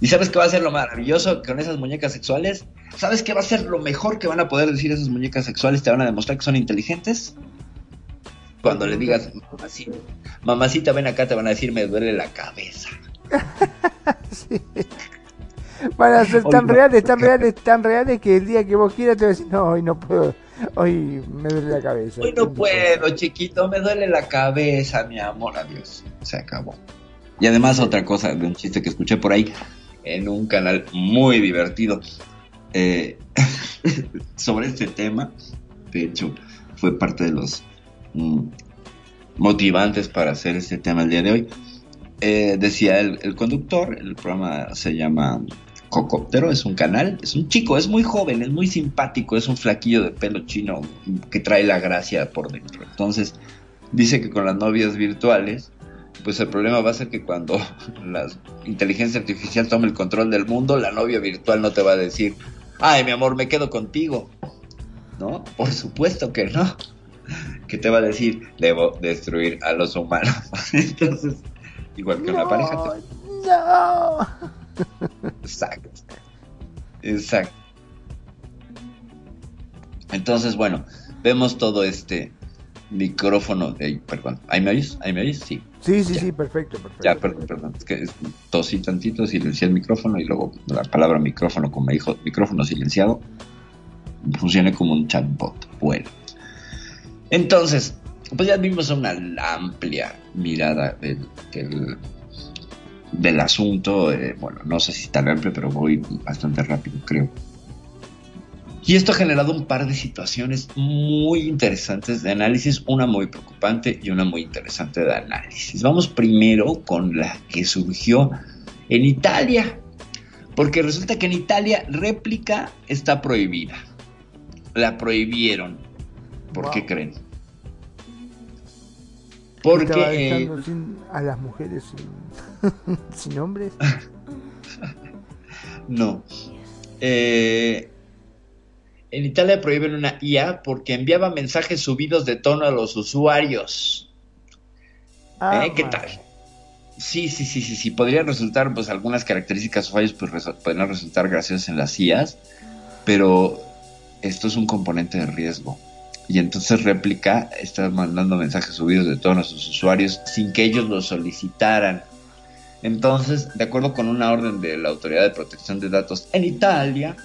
¿Y sabes qué va a ser lo maravilloso con esas muñecas sexuales? ¿Sabes qué va a ser lo mejor que van a poder decir esas muñecas sexuales? ¿Te van a demostrar que son inteligentes? Cuando le digas, mamacita, mamacita, ven acá, te van a decir, me duele la cabeza. sí. Van a ser tan reales, tan reales, tan reales que el día que vos quieras te vas a decir, no, hoy no puedo, hoy me duele la cabeza. Hoy no puedo, chiquito, me duele la cabeza, mi amor, adiós. Se acabó. Y además otra cosa de un chiste que escuché por ahí, en un canal muy divertido eh, sobre este tema. De hecho, fue parte de los mm, motivantes para hacer este tema el día de hoy. Eh, decía el, el, conductor, el programa se llama Cocóptero, es un canal, es un chico, es muy joven, es muy simpático, es un flaquillo de pelo chino que trae la gracia por dentro. Entonces, dice que con las novias virtuales, pues el problema va a ser que cuando la inteligencia artificial tome el control del mundo, la novia virtual no te va a decir, ay mi amor, me quedo contigo. ¿No? Por supuesto que no. Que te va a decir, debo destruir a los humanos. Entonces, igual que una pareja. No. Exacto. Exacto. Entonces, bueno, vemos todo este micrófono. Eh, perdón, ¿ahí me oyes? ¿Ahí me oyes? Sí. Sí, sí, sí, perfecto, perfecto. Ya, perdón, perdón. Es que tosí tantito, silencié el micrófono y luego la palabra micrófono, como me dijo, micrófono silenciado, funciona como un chatbot. Bueno. Entonces, pues ya vimos una amplia mirada del, del, del asunto. Eh, bueno, no sé si tan amplio, pero voy bastante rápido, creo. Y esto ha generado un par de situaciones muy interesantes de análisis, una muy preocupante y una muy interesante de análisis. Vamos primero con la que surgió en Italia, porque resulta que en Italia réplica está prohibida. La prohibieron. ¿Por wow. qué creen? Porque eh, sin, a las mujeres sin, sin hombres. no. Eh, en Italia prohíben una IA porque enviaba mensajes subidos de tono a los usuarios. Ah, ¿Eh? ¿Qué tal? Sí, sí, sí, sí, sí. Podrían resultar, pues, algunas características o fallos pues, podrían resultar graciosas en las IAs, pero esto es un componente de riesgo. Y entonces réplica está mandando mensajes subidos de tono a sus usuarios sin que ellos lo solicitaran. Entonces, de acuerdo con una orden de la Autoridad de Protección de Datos en Italia,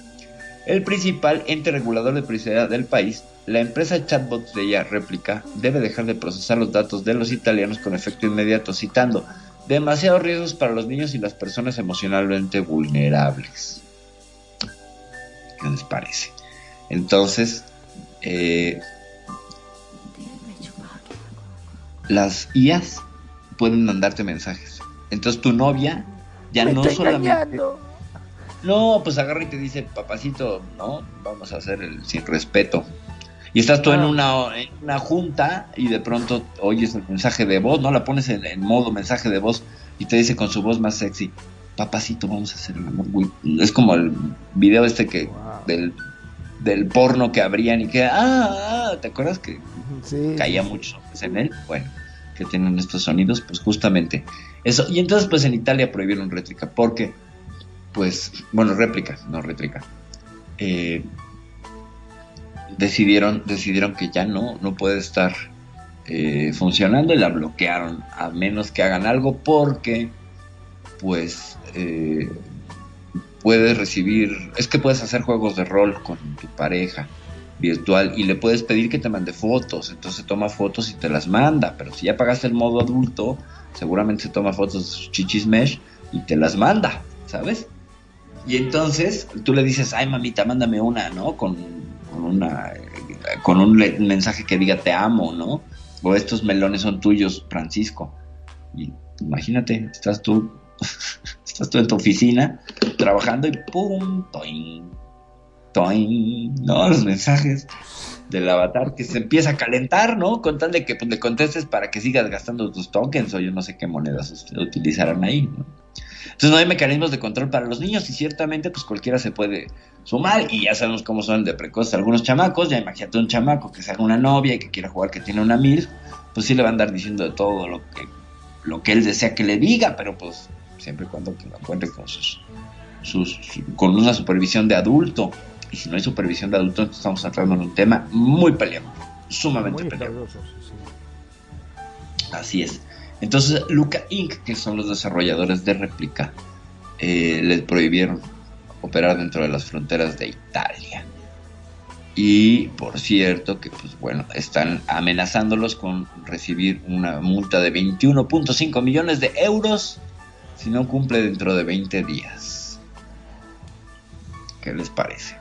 el principal ente regulador de privacidad del país, la empresa chatbot de ella réplica, debe dejar de procesar los datos de los italianos con efecto inmediato, citando demasiados riesgos para los niños y las personas emocionalmente vulnerables. ¿Qué les parece? Entonces, eh, las IAs pueden mandarte mensajes. Entonces tu novia ya Me no solamente... engañando. No, pues agarra y te dice, papacito, no, vamos a hacer el sin respeto. Y estás tú en, Ah. una, en una junta y de pronto oyes el mensaje de voz, ¿no? La pones en, en modo mensaje de voz y te dice con su voz más sexy, papacito, vamos a hacer el amor, güey. Es como el video este que Wow. del, del porno que abrían y que, ah, ah, ¿te acuerdas que Sí, caía hombres en él? Bueno, que tienen estos sonidos, pues justamente eso. Y entonces, pues en Italia prohibieron réplica porque, pues, bueno, réplica, no réplica. Eh, decidieron, decidieron que ya no, no puede estar eh, funcionando y la bloquearon, a menos que hagan algo porque, pues, eh, puedes recibir, es que puedes hacer juegos de rol con tu pareja virtual y le puedes pedir que te mande fotos, entonces toma fotos y te las manda, pero si ya pagaste el modo adulto, seguramente se toma fotos de sus chichis mesh y te las manda, ¿sabes? Y entonces tú le dices, ay mamita, mándame una, ¿no? Con, con una con un mensaje que diga te amo, ¿no? O estos melones son tuyos, Francisco. Y imagínate, estás tú, estás tú en tu oficina trabajando y pum, toing, toing, ¿no? Los mensajes del avatar que se empieza a calentar, ¿no? Con tal de que pues, le contestes para que sigas gastando tus tokens o yo no sé qué monedas utilizarán ahí, ¿no? Entonces no hay mecanismos de control para los niños y ciertamente pues cualquiera se puede sumar y ya sabemos cómo son de precoces algunos chamacos, ya imagínate un chamaco que se haga una novia y que quiera jugar que tiene una mil, pues sí le va a andar diciendo de todo lo que, lo que él desea que le diga, pero pues siempre y cuando que lo encuentre con sus, sus con una supervisión de adulto. Y si no hay supervisión de adulto, entonces estamos entrando en un tema muy peleado, sumamente Muy peleado. sí. Así es. Entonces, Luca Inc., que son los desarrolladores de réplica, eh, les prohibieron operar dentro de las fronteras de Italia. Y por cierto, que pues bueno, están amenazándolos con recibir una multa de 21.5 millones de euros si no cumple dentro de 20 días. ¿Qué les parece?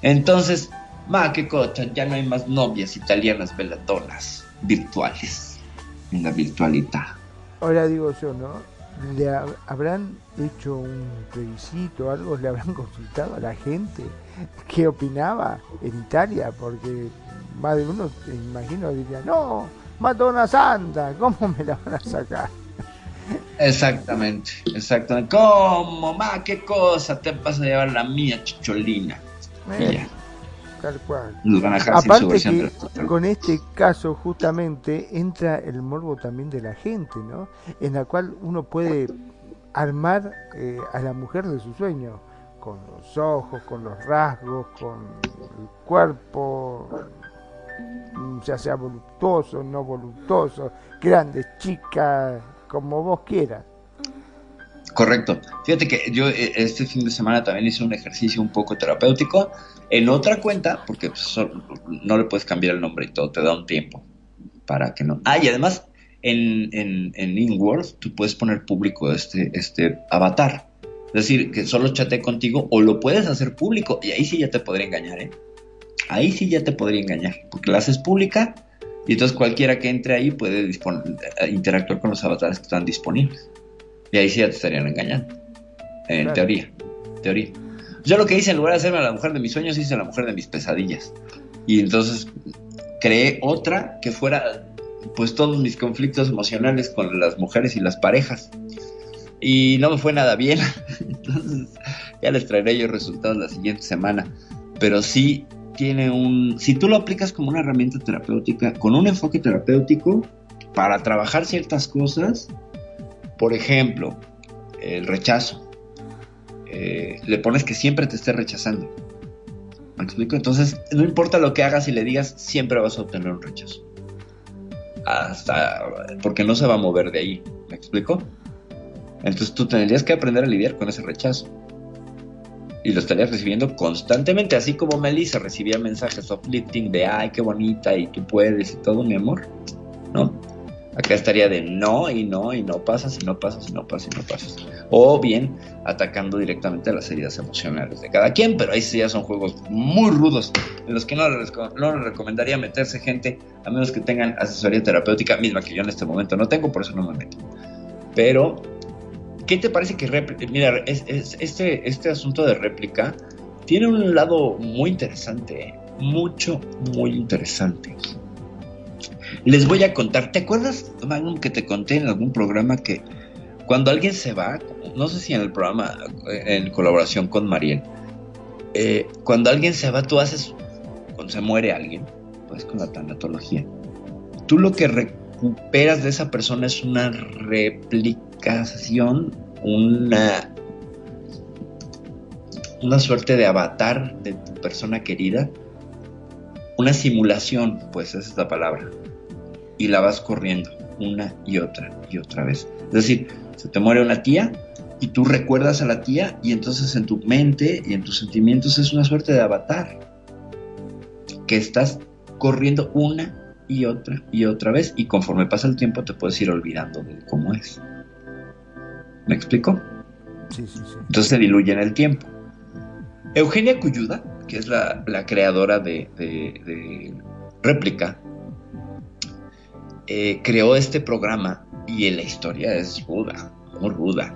Entonces, ma, qué cosa, ya no hay más novias italianas velatonas virtuales. En la virtualidad. Ahora digo yo, ¿no? ¿Le habrán hecho un plebiscito, algo? ¿Le habrán consultado a la gente qué opinaba en Italia? Porque más de uno, imagino, diría, no, mató a una santa, ¿cómo me la van a sacar? Exactamente, exactamente. ¿Cómo, ma? ¿Qué cosa te vas a llevar la mía, chicholina? Eh, tal cual. Aparte que con este caso justamente entra el morbo también de la gente, ¿no? En la cual uno puede armar eh, a la mujer de su sueño, con los ojos, con los rasgos, con el cuerpo, ya sea voluptuoso, no voluptuoso, grandes, chicas, como vos quieras. Correcto. Fíjate que yo eh, este fin de semana también hice un ejercicio un poco terapéutico en otra cuenta, porque pues, no le puedes cambiar el nombre y todo, te da un tiempo para que no. Ah, y además en, en, en InWorld tú puedes poner público este, este avatar. Es decir, que solo chate contigo o lo puedes hacer público y ahí sí ya te podría engañar, ¿eh? Ahí sí ya te podría engañar, porque la haces pública y entonces cualquiera que entre ahí puede eh, interactuar con los avatares que están disponibles. Y ahí sí ya te estarían engañando. En teoría. Teoría. Yo lo que hice en lugar de hacerme a la mujer de mis sueños, hice a la mujer de mis pesadillas. Y entonces creé otra que fuera pues todos mis conflictos emocionales con las mujeres y las parejas. Y no me fue nada bien. entonces ya les traeré yo resultados la siguiente semana. Pero sí tiene un, si tú lo aplicas como una herramienta terapéutica, con un enfoque terapéutico, para trabajar ciertas cosas, por ejemplo, el rechazo, eh, le pones que siempre te esté rechazando. ¿Me explico? Entonces, no importa lo que hagas y le digas, siempre vas a obtener un rechazo. Hasta, porque no se va a mover de ahí. ¿Me explico? Entonces tú tendrías que aprender a lidiar con ese rechazo y lo estarías recibiendo constantemente, así como Melissa recibía mensajes uplifting de ay, qué bonita y tú puedes y todo, mi amor, ¿no? Acá estaría de no y no y no pasas y no pasas y no pasas y no pasas. O bien atacando directamente las heridas emocionales de cada quien, pero ahí sí ya son juegos muy rudos en los que no les, recomendaría meterse gente a menos que tengan asesoría terapéutica misma que yo en este momento no tengo, por eso no me meto. Pero ¿Qué te parece que mira, este, este asunto de réplica tiene un lado muy interesante, mucho, muy interesante. Les voy a contar, ¿te acuerdas, Magnum, que te conté en algún programa que cuando alguien se va, no sé si en el programa, en colaboración con Mariel, eh, cuando alguien se va, tú haces, cuando se muere alguien, pues con la tanatología, tú lo que recuperas de esa persona es una réplica una, una suerte de avatar de tu persona querida, una simulación, pues esa es la palabra, y la vas corriendo una y otra y otra vez. Es decir, se te muere una tía y tú recuerdas a la tía y entonces en tu mente y en tus sentimientos es una suerte de avatar que estás corriendo una y otra y otra vez y conforme pasa el tiempo te puedes ir olvidando de cómo es. ¿Me explico? Sí, sí, sí. Entonces se diluye en el tiempo. Eugenia Cuyuda, que es la, creadora de, de, Réplica, eh, creó este programa y la historia es ruda, muy ruda.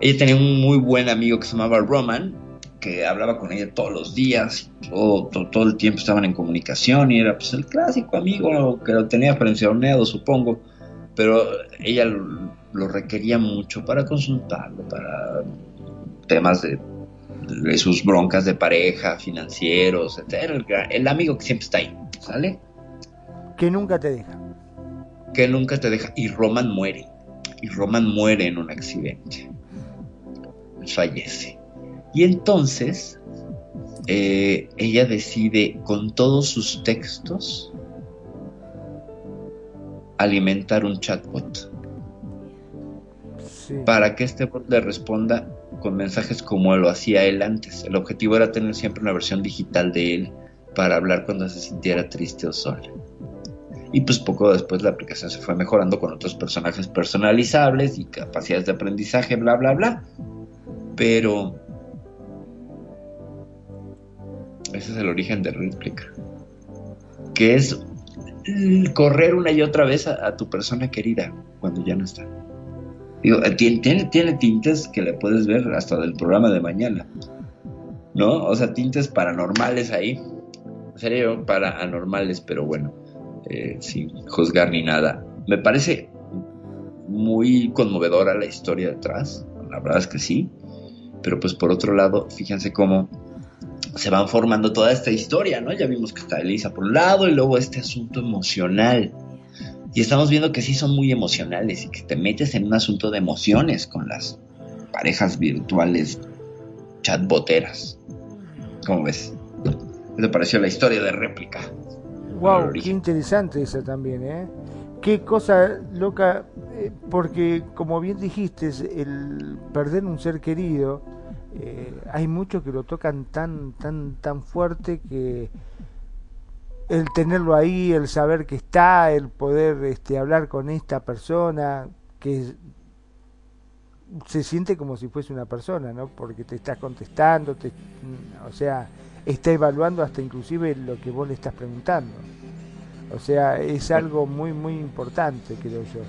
Ella tenía un muy buen amigo que se llamaba Roman, que hablaba con ella todos los días, todo, todo, el tiempo estaban en comunicación y era pues el clásico amigo que lo tenía pensionado, supongo, pero ella lo requería mucho para consultarlo, para temas de, sus broncas de pareja, financieros, etc. El, amigo que siempre está ahí, ¿sale? Que nunca te deja. Que nunca te deja. Y Roman muere. Y Roman muere en un accidente. Fallece. Y entonces eh, ella decide con todos sus textos alimentar un chatbot para que este bot le responda con mensajes como lo hacía él antes. El objetivo era tener siempre una versión digital de él para hablar cuando se sintiera triste o sola. Y pues poco después la aplicación se fue mejorando con otros personajes personalizables y capacidades de aprendizaje, bla, bla, bla. Pero ese es el origen de Réplica. Que es correr una y otra vez a, tu persona querida cuando ya no está. Digo, eh, tiene, tiene, tintes que le puedes ver hasta del programa de mañana, ¿no? O sea, tintes paranormales ahí. Sería para anormales, pero bueno, eh, sin juzgar ni nada. Me parece muy conmovedora la historia detrás, la verdad es que sí, pero pues por otro lado, fíjense cómo se van formando toda esta historia, ¿no? Ya vimos que está Elisa por un lado y luego este asunto emocional. Y estamos viendo que sí son muy emocionales y que te metes en un asunto de emociones con las parejas virtuales chatboteras. ¿Cómo ves? ¿Qué te pareció la historia de réplica? Wow, qué interesante esa también, ¿eh? Qué cosa loca, eh, porque como bien dijiste, el perder un ser querido, eh, hay muchos que lo tocan tan, tan, tan fuerte que el tenerlo ahí, el saber que está, el poder este, hablar con esta persona, que se siente como si fuese una persona, ¿no? Porque te está contestando, te, o sea, está evaluando hasta inclusive lo que vos le estás preguntando. O sea, es algo muy, muy importante, creo yo.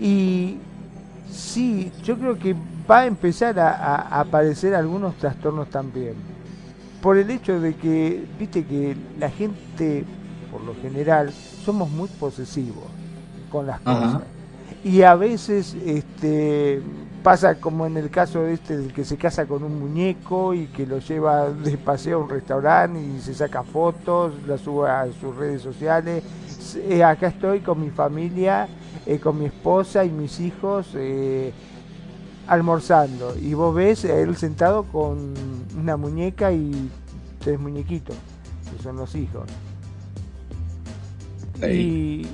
Y sí, yo creo que va a empezar a, aparecer algunos trastornos también. Por el hecho de que, viste que la gente, por lo general, somos muy posesivos con las cosas. Y a veces este, pasa como en el caso de este del que se casa con un muñeco y que lo lleva de paseo a un restaurante y se saca fotos, la sube a sus redes sociales. Eh, acá estoy con mi familia, eh, con mi esposa y mis hijos eh, almorzando. Y vos ves a él sentado con una muñeca y tres muñequitos, que son los hijos. Y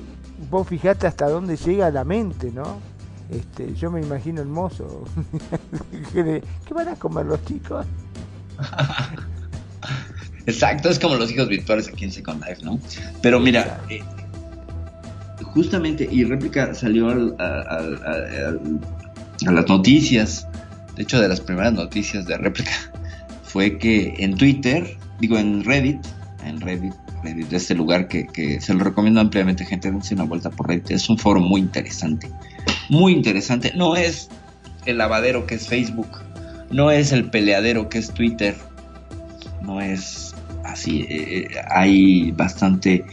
vos fijate hasta dónde llega la mente, ¿no? Este, yo me imagino el mozo. ¿Qué van a comer los chicos? Exacto, es como los hijos virtuales aquí en Second Life, ¿no? Pero mira, eh, justamente, y réplica salió a, las noticias, de hecho de las primeras noticias de réplica, fue que en Twitter, digo en Reddit, en Reddit, Reddit de este lugar que, que se lo recomiendo ampliamente, gente, dense una vuelta por Reddit, es un foro muy interesante muy interesante. No es el lavadero que es Facebook, no es el peleadero que es Twitter, no es así. Eh, eh, hay bastante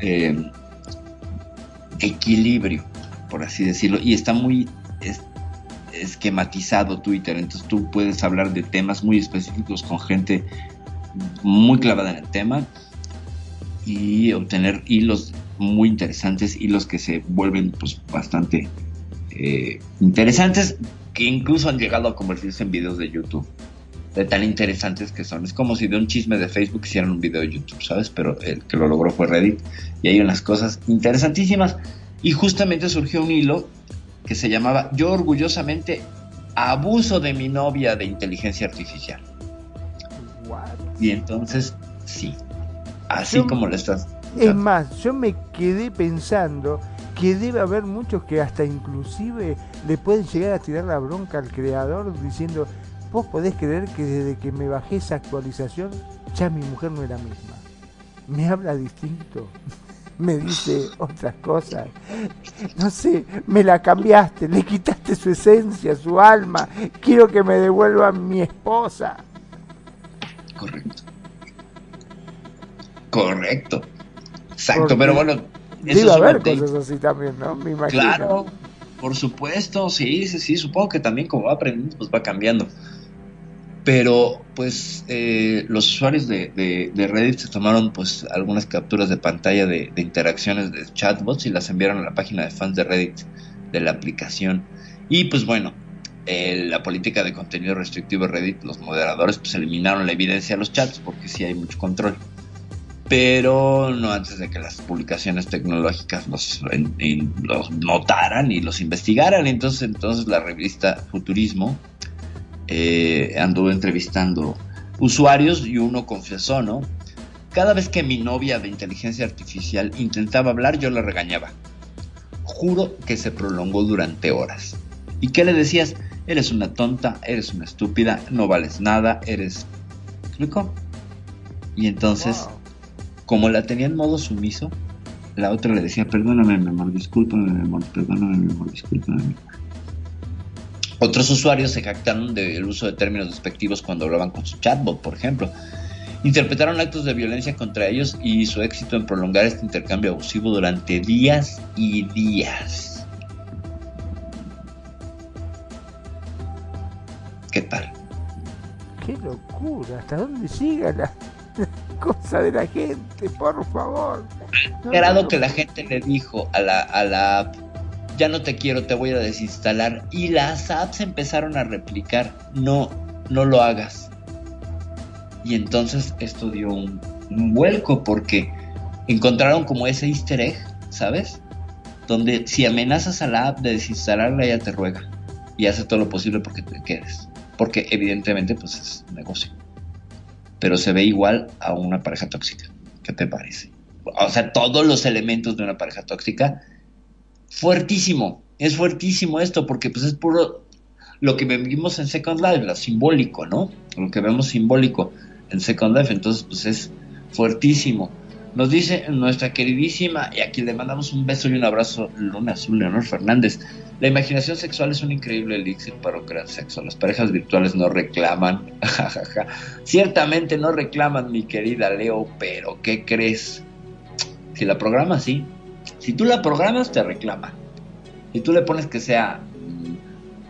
eh, equilibrio, por así decirlo, y está muy esquematizado Twitter, entonces tú puedes hablar de temas muy específicos con gente muy clavada en el tema y obtener hilos muy interesantes, hilos que se vuelven pues bastante eh, interesantes que incluso han llegado a convertirse en videos de YouTube. De tan interesantes que son. Es como si de un chisme de Facebook hicieran un video de YouTube, ¿sabes? Pero el que lo logró fue Reddit. Y hay unas cosas interesantísimas. Y justamente surgió un hilo que se llamaba Yo orgullosamente abuso de mi novia de inteligencia artificial. Y entonces, sí. Así como le estás. Es más, yo me quedé pensando que debe haber muchos que hasta inclusive le pueden llegar a tirar la bronca al creador diciendo, vos podés creer que desde que me bajé esa actualización ya mi mujer no es la misma. Me habla distinto, me dice otras cosas. No sé, me la cambiaste, le quitaste su esencia, su alma. Quiero que me devuelva mi esposa. Correcto. Correcto. Exacto, pero bueno, Debe haber cosas así también, ¿no? Me imagino. Claro, por supuesto, sí, sí, sí, supongo que también como va aprendiendo, pues va cambiando. Pero, pues, eh, los usuarios de, Reddit se tomaron, pues, algunas capturas de pantalla de, interacciones de chatbots y las enviaron a la página de fans de Reddit de la aplicación. Y, pues, bueno, eh, la política de contenido restrictivo de Reddit, los moderadores, pues, eliminaron la evidencia de los chats porque sí hay mucho control pero no antes de que las publicaciones tecnológicas los, notaran y los investigaran. Entonces, entonces la revista Futurismo eh, anduvo entrevistando usuarios y uno confesó, ¿no? Cada vez que mi novia de inteligencia artificial intentaba hablar, yo la regañaba. Juro que se prolongó durante horas. ¿Y qué le decías? Eres una tonta, eres una estúpida, no vales nada, eres... ¿Explico? Y entonces como la tenía en modo sumiso, la otra le decía, perdóname, mi amor, discúlpame, mi amor, perdóname, mi amor, discúlpame. Otros usuarios se jactaron del uso de términos despectivos cuando hablaban con su chatbot, por ejemplo. Interpretaron actos de violencia contra ellos y su éxito en prolongar este intercambio abusivo durante días y días. ¿Qué tal? Qué locura, ¿hasta dónde llega la, cosa de la gente? Por favor. No, grado que la gente le dijo a la, a la app, ya no te quiero, te voy a desinstalar. Y las apps empezaron a replicar, no, no lo hagas. Y entonces esto dio un, vuelco porque encontraron como ese easter egg, ¿sabes? Donde si amenazas a la app de desinstalarla, ella te ruega y hace todo lo posible porque te quedes. Porque evidentemente pues es un negocio. Pero se ve igual a una pareja tóxica. ¿Qué te parece? O sea, todos los elementos de una pareja tóxica. Fuertísimo. Es fuertísimo esto porque pues es puro lo que vimos en Second Life, lo simbólico, ¿no? Lo que vemos simbólico en Second Life, entonces pues es fuertísimo. Nos dice nuestra queridísima, y aquí le mandamos un beso y un abrazo, Luna Azul, Leonor Fernández. La imaginación sexual es un increíble elixir para crear sexo. Las parejas virtuales no reclaman. Ciertamente no reclaman, mi querida Leo, pero ¿qué crees? Si la programas, sí. Si tú la programas, te reclama. Si tú le pones que sea,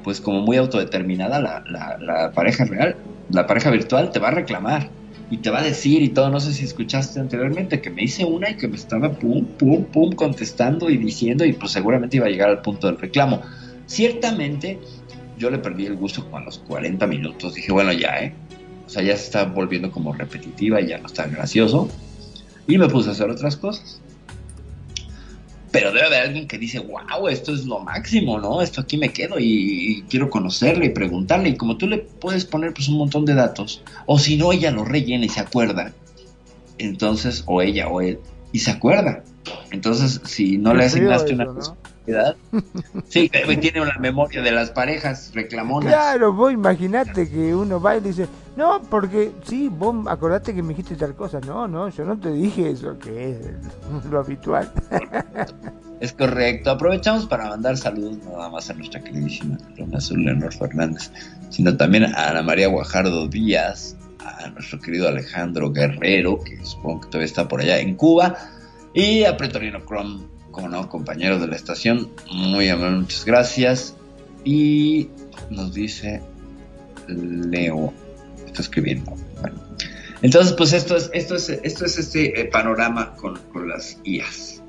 pues como muy autodeterminada la, la pareja real, la pareja virtual te va a reclamar y te va a decir y todo. No sé si escuchaste anteriormente que me hice una y que me estaba pum, pum, pum contestando y diciendo y pues seguramente iba a llegar al punto del reclamo. Ciertamente yo le perdí el gusto como a los 40 minutos. Dije, bueno, ya, ¿eh? O sea, ya se está volviendo como repetitiva y ya no está gracioso. Y me puse a hacer otras cosas. Pero debe haber alguien que dice, wow, esto es lo máximo, ¿no? Esto aquí me quedo y, quiero conocerle y preguntarle. Y como tú le puedes poner pues un montón de datos, o si no, ella lo rellena y se acuerda. Entonces, o ella o él, y se acuerda. Entonces, si no le asignaste una sí, tiene una memoria de las parejas reclamonas. Claro, vos imaginate que uno va y le dice, no, porque sí, vos acordate que me dijiste tal cosa. No, no, yo no te dije eso, que es lo habitual. Es correcto. Aprovechamos para mandar saludos nada más a nuestra queridísima Luna Azul Leonor Fernández, sino también a Ana María Guajardo Díaz, a nuestro querido Alejandro Guerrero, que supongo que todavía está por allá en Cuba, y a Pretorino Chrome, como no, compañero de la estación. Muy amable, muchas gracias. Y nos dice Leo, está escribiendo. Bueno. Entonces, pues esto es, esto es, esto es este eh, panorama con, con las IAS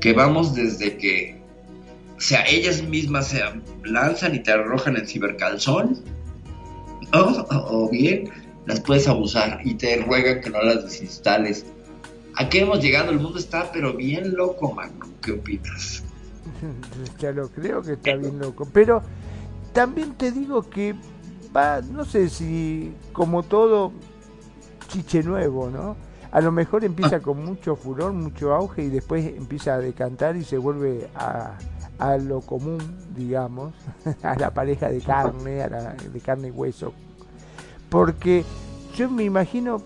que vamos desde que o sea, ellas mismas se lanzan y te arrojan el cibercalzón, o, bien las puedes abusar y te ruegan que no las desinstales. ¿A qué hemos llegado? El mundo está pero bien loco, Magno. ¿Qué opinas? ya lo creo que está bien loco. Pero también te digo que va, no sé si como todo chiche nuevo, ¿no? a lo mejor empieza ah. con mucho furor, mucho auge y después empieza a decantar y se vuelve a, a lo común, digamos, a la pareja de carne, a la, de carne y hueso. Porque yo me imagino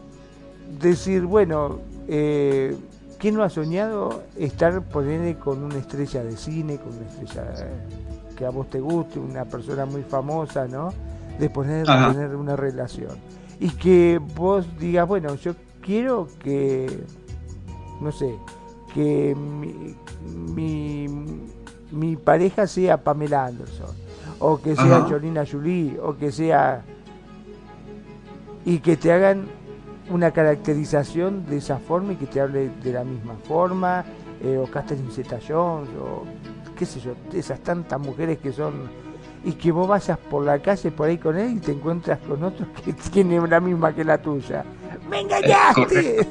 decir, bueno, eh, ¿quién no ha soñado estar ponerle con una estrella de cine, con una estrella que a vos te guste, una persona muy famosa, ¿no? De poner, tener una relación. Y que vos digas, bueno, yo quiero que, no sé, que mi, mi, pareja sea Pamela Anderson, o que sea Jolina Jolie, o que sea... y que te hagan una caracterización de esa forma y que te hable de la misma forma, eh, o Catherine Zeta Jones, o qué sé yo, esas tantas mujeres que son y que vos vayas por la calle por ahí con él y te encuentras con otros que tienen la misma que la tuya. ¡Me engañaste!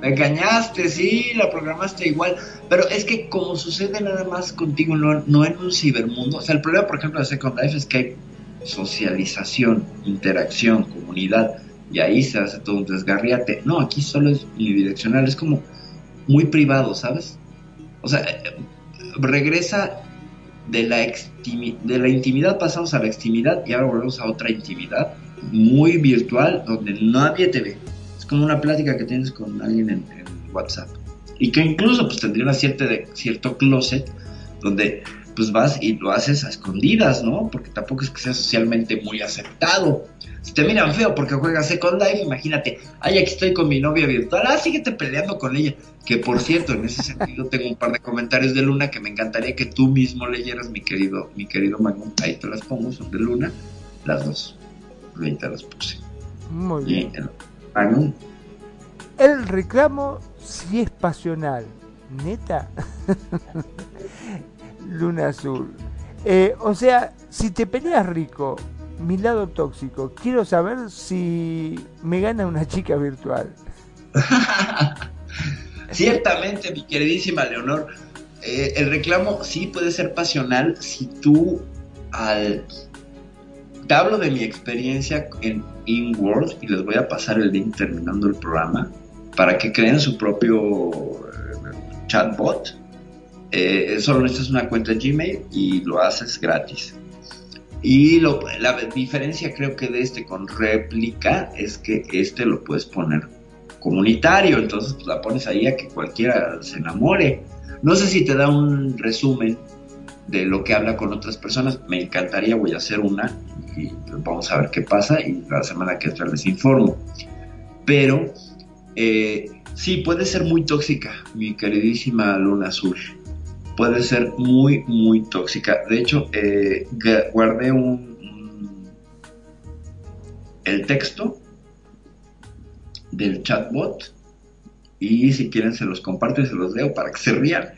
Me engañaste, sí, la programaste igual. Pero es que como sucede nada más contigo, no, no en un cibermundo. O sea, el problema, por ejemplo, de Second Life es que hay socialización, interacción, comunidad. Y ahí se hace todo un desgarriate. No, aquí solo es unidireccional. Es como muy privado, ¿sabes? O sea, regresa de la, de la intimidad, pasamos a la extimidad y ahora volvemos a otra intimidad muy virtual donde nadie te ve. Es como una plática que tienes con alguien en, WhatsApp. y que incluso pues tendría una cierto closet donde pues vas y lo haces a escondidas, ¿no? Porque tampoco es que sea socialmente muy aceptado. Si te miran feo porque juegas Second Life, imagínate, ay, aquí estoy con mi novia virtual, ah, síguete peleando con ella. Que por cierto, en ese sentido tengo un par de comentarios de Luna que me encantaría que tú mismo leyeras, mi querido, mi querido Magnum. Ahí te las pongo, son de Luna, las dos. Ahí te las puse. Muy bien. el, Magnum. El reclamo si es pasional, neta. Luna Azul. Eh, o sea, si te peleas rico, mi lado tóxico, quiero saber si me gana una chica virtual. Ciertamente, mi queridísima Leonor, eh, el reclamo sí puede ser pasional si tú al... Te hablo de mi experiencia en InWorld y les voy a pasar el link terminando el programa para que creen su propio eh, chatbot eh, solo necesitas una cuenta Gmail y lo haces gratis. Y lo, la diferencia creo que de este con réplica es que este lo puedes poner comunitario, entonces pues, la pones ahí a que cualquiera se enamore. No sé si te da un resumen de lo que habla con otras personas, me encantaría, voy a hacer una y vamos a ver qué pasa y la semana que entra les informo. Pero eh, sí, puede ser muy tóxica, mi queridísima luna azul puede ser muy, muy tóxica. De hecho, eh, guardé un, el texto del chatbot y si quieren se los comparto y se los leo para que se rían.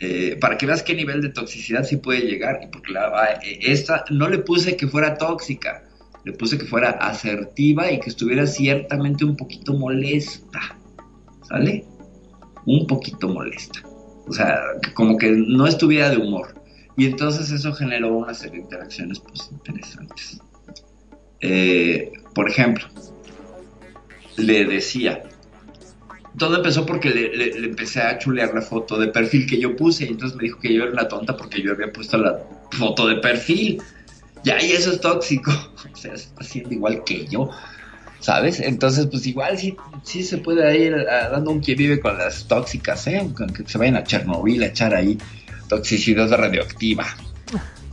Eh, para que veas qué nivel de toxicidad sí puede llegar. Y porque la, eh, esta no le puse que fuera tóxica, le puse que fuera asertiva y que estuviera ciertamente un poquito molesta. ¿Sale? Un poquito molesta. O sea, como que no estuviera de humor. Y entonces eso generó una serie de interacciones pues interesantes. Eh, por ejemplo, le decía, todo empezó porque le, empecé a chulear la foto de perfil que yo puse y entonces me dijo que yo era una tonta porque yo había puesto la foto de perfil. Ya, y eso es tóxico. O sea, está haciendo igual que yo. ¿Sabes? Entonces, pues igual sí, sí se puede ir dando un que vive con las tóxicas, ¿eh? Que se vayan a Chernobyl a echar ahí toxicidad radioactiva.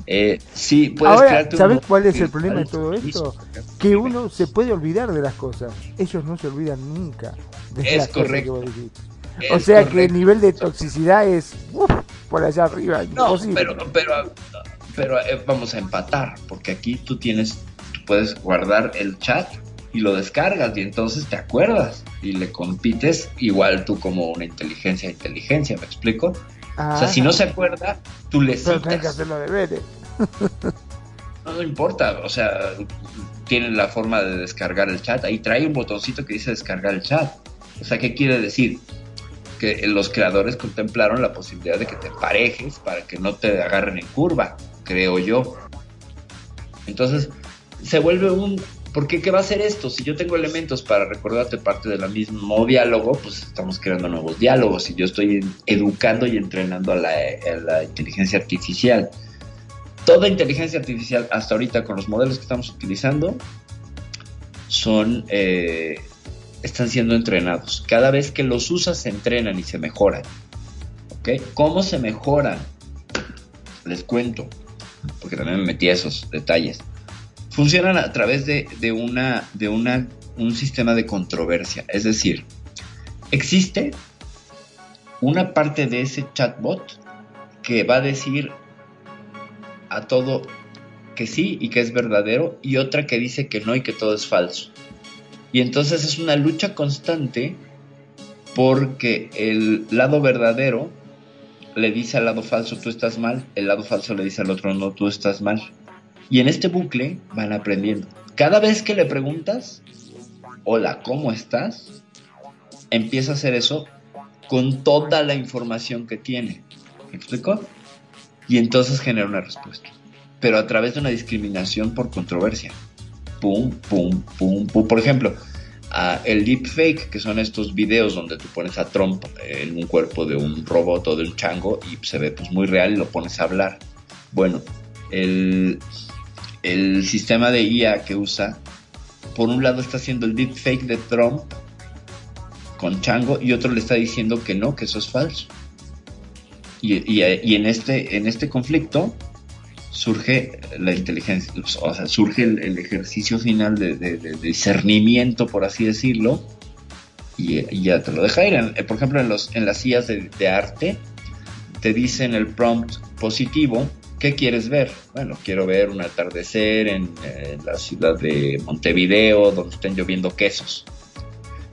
Eh, sí, puedes Ahora, ¿sabes cuál es el problema de todo esto? Que uno se puede olvidar de las cosas. Ellos no se olvidan nunca de es correcto. o sea que el nivel de toxicidad es por allá arriba. No, pero, pero, pero eh, vamos a empatar, porque aquí tú tienes, tú puedes guardar el chat y lo descargas y entonces te acuerdas y le compites igual tú como una inteligencia a inteligencia, ¿me explico? o sea, si no se acuerda, tú le citas. Pero que no, no importa, o sea, tienen la forma de descargar el chat. Ahí trae un botoncito que dice descargar el chat. O sea, ¿qué quiere decir? Que los creadores contemplaron la posibilidad de que te parejes para que no te agarren en curva, creo yo. Entonces, se vuelve un porque ¿qué va a hacer esto? Si yo tengo elementos para recordarte parte del mismo diálogo, pues estamos creando nuevos diálogos y yo estoy educando y entrenando a la, inteligencia artificial. Toda inteligencia artificial hasta ahorita con los modelos que estamos utilizando son eh, están siendo entrenados. Cada vez que los usas se entrenan y se mejoran. ¿Ok? ¿Cómo se mejoran? Les cuento, porque también me metí a esos detalles funcionan a través de, una, de una, un sistema de controversia. Es decir, existe una parte de ese chatbot que va a decir a todo que sí y que es verdadero y otra que dice que no y que todo es falso. Y entonces es una lucha constante porque el lado verdadero le dice al lado falso tú estás mal, el lado falso le dice al otro no, tú estás mal. Y en este bucle van aprendiendo. Cada vez que le preguntas, hola, ¿cómo estás? Empieza a hacer eso con toda la información que tiene. ¿Me explico? Y entonces genera una respuesta. Pero a través de una discriminación por controversia. Pum, pum, pum, pum. Por ejemplo, el deepfake, que son estos videos donde tú pones a Trump en un cuerpo de un robot o de un chango y se ve pues muy real y lo pones a hablar. Bueno, el, el sistema de IA que usa, por un lado está haciendo el deepfake de Trump con chango y otro le está diciendo que no, que eso es falso. Y, en, este, en este conflicto surge la inteligencia, o sea, surge el, ejercicio final de, discernimiento, por así decirlo, y, ya te lo deja ir. Eh, por ejemplo, en, los, en las sillas de, arte, te dicen el prompt positivo, ¿qué quieres ver? Bueno, quiero ver un atardecer en, en la ciudad de Montevideo, donde estén lloviendo quesos.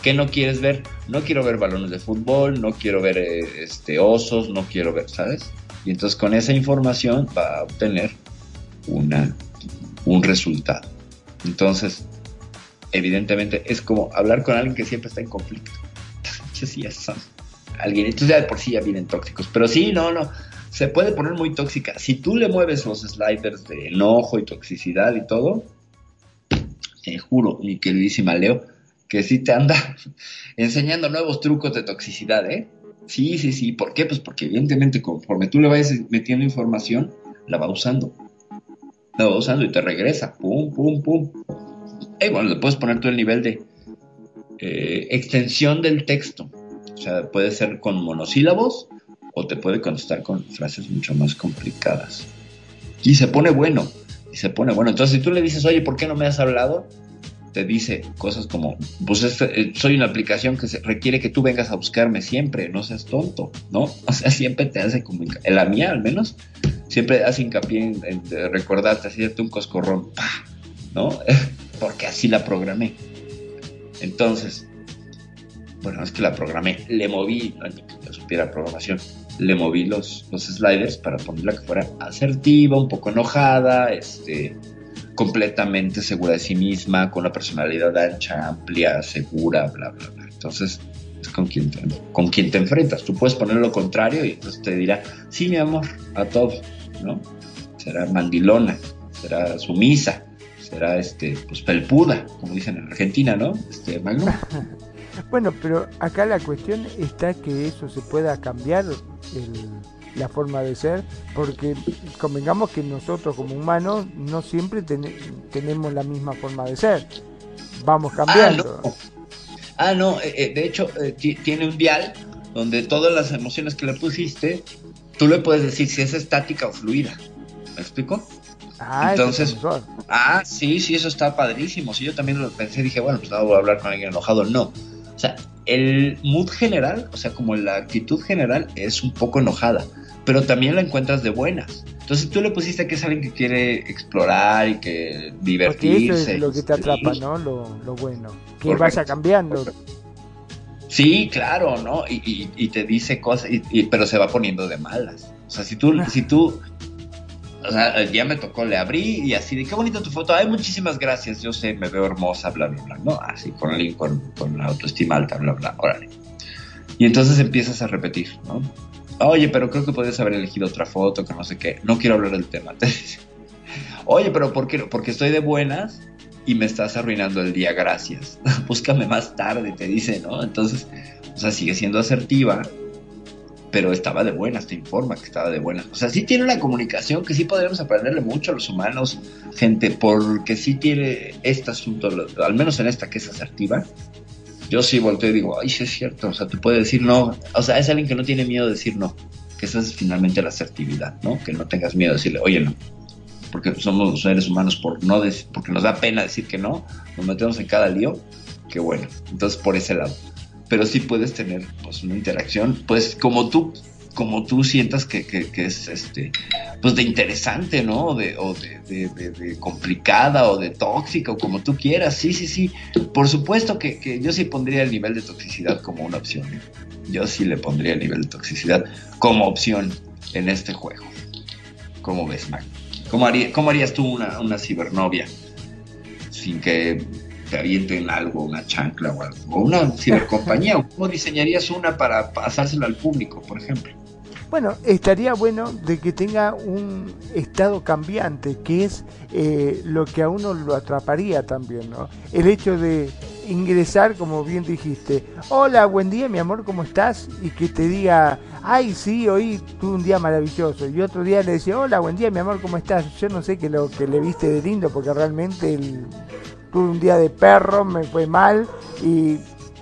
¿Qué no quieres ver? No quiero ver balones de fútbol, no quiero ver eh, este, osos, no quiero ver, ¿sabes? Y entonces con esa información va a obtener una, un resultado. Entonces, evidentemente es como hablar con alguien que siempre está en conflicto. sí, ya son alguien, entonces ya de por sí ya vienen tóxicos. Pero sí, no, no, se puede poner muy tóxica. Si tú le mueves los sliders de enojo y toxicidad y todo, te juro, mi queridísima Leo, que sí te anda enseñando nuevos trucos de toxicidad, ¿eh? Sí, sí, sí. ¿Por qué? Pues porque evidentemente conforme tú le vayas metiendo información, la va usando. La va usando y te regresa. Pum, pum, pum. Y bueno, le puedes poner todo el nivel de eh, extensión del texto. O sea, puede ser con monosílabos o te puede contestar con frases mucho más complicadas. Y se pone bueno. Y se pone bueno. Entonces, si tú le dices, oye, ¿por qué no me has hablado? te dice cosas como, pues eh, soy una aplicación que requiere que tú vengas a buscarme siempre, no seas tonto, ¿no? O sea, siempre te hace en la mía al menos, siempre hace hincapié en, recordarte, hacerte un coscorrón, ¿no? Porque así la programé. Entonces, bueno, es que la programé, le moví, no que yo supiera programación, le moví los, los sliders para ponerla que fuera asertiva, un poco enojada, este, completamente segura de sí misma, con una personalidad ancha, amplia, segura, bla, bla, bla. Entonces, es con quien te, con quien te enfrentas. Tú puedes poner lo contrario y entonces te dirá, sí, mi amor, a todo, ¿no? Será mandilona, será sumisa, será este, pues pelpuda, como dicen en Argentina, ¿no? Este, Magno. bueno, pero acá la cuestión está que eso se pueda cambiar el la forma de ser, porque convengamos que nosotros como humanos no siempre tenemos la misma forma de ser, vamos cambiando. Ah, no, ah, eh, eh, de hecho eh, tiene un dial donde todas las emociones que le pusiste, tú le puedes decir si es estática o fluida. ¿Me explico? Ah, Entonces, ah, sí, sí, eso está padrísimo. Sí, yo también lo pensé, dije, bueno, pues no voy a hablar con alguien enojado. No. O sea, el mood general, o sea, como la actitud general es un poco enojada pero también la encuentras de buenas. Entonces tú le pusiste que es alguien que quiere explorar y que divertirse. eso es lo que te atrapa, ¿no? Lo, bueno. Que vaya cambiando. Sí, claro, ¿no? Y, te dice cosas, y, pero se va poniendo de malas. O sea, si tú, si tú, o sea, ya me tocó, le abrí y así de qué bonita tu foto. Ay, muchísimas gracias. Yo sé, me veo hermosa, bla, bla, bla, ¿no? Así con alguien con, con la autoestima alta, bla, bla, órale. Y entonces empiezas a repetir, ¿no? Oye, pero creo que podrías haber elegido otra foto, que no sé qué. No quiero hablar del tema. Oye, pero ¿por qué? Porque estoy de buenas y me estás arruinando el día, gracias. Búscame más tarde, te dice, ¿no? Entonces, o sea, sigue siendo asertiva, pero estaba de buenas, te informa que estaba de buenas. O sea, sí tiene una comunicación que sí podríamos aprenderle mucho a los humanos, gente, porque sí tiene este asunto, al menos en esta que es asertiva, yo sí volteo y digo, ay, sí es cierto, o sea, tú puedes decir no, o sea, es alguien que no tiene miedo de decir no, que esa es finalmente la asertividad, ¿no? Que no tengas miedo de decirle, oye, no, porque somos seres humanos por no porque nos da pena decir que no, nos metemos en cada lío, que bueno, entonces por ese lado. Pero sí puedes tener pues una interacción, pues como tú como tú sientas que, que, es este pues de interesante, ¿no? De, o de, complicada o de tóxica o como tú quieras. Sí, sí, sí. Por supuesto que, yo sí pondría el nivel de toxicidad como una opción. ¿eh? Yo sí le pondría el nivel de toxicidad como opción en este juego. ¿Cómo ves, Mac? ¿Cómo, harías tú una, una cibernovia sin que te avienten algo, una chancla o algo? O una cibercompañía. ¿Cómo diseñarías una para pasársela al público, por ejemplo? Bueno, estaría bueno de que tenga un estado cambiante, que es eh, lo que a uno lo atraparía también, ¿no? El hecho de ingresar, como bien dijiste, hola, buen día, mi amor, ¿cómo estás? Y que te diga, ay, sí, hoy tuve un día maravilloso. Y otro día le decía, hola, buen día, mi amor, ¿cómo estás? Yo no sé qué lo que le viste de lindo, porque realmente tuve un día de perro, me fue mal y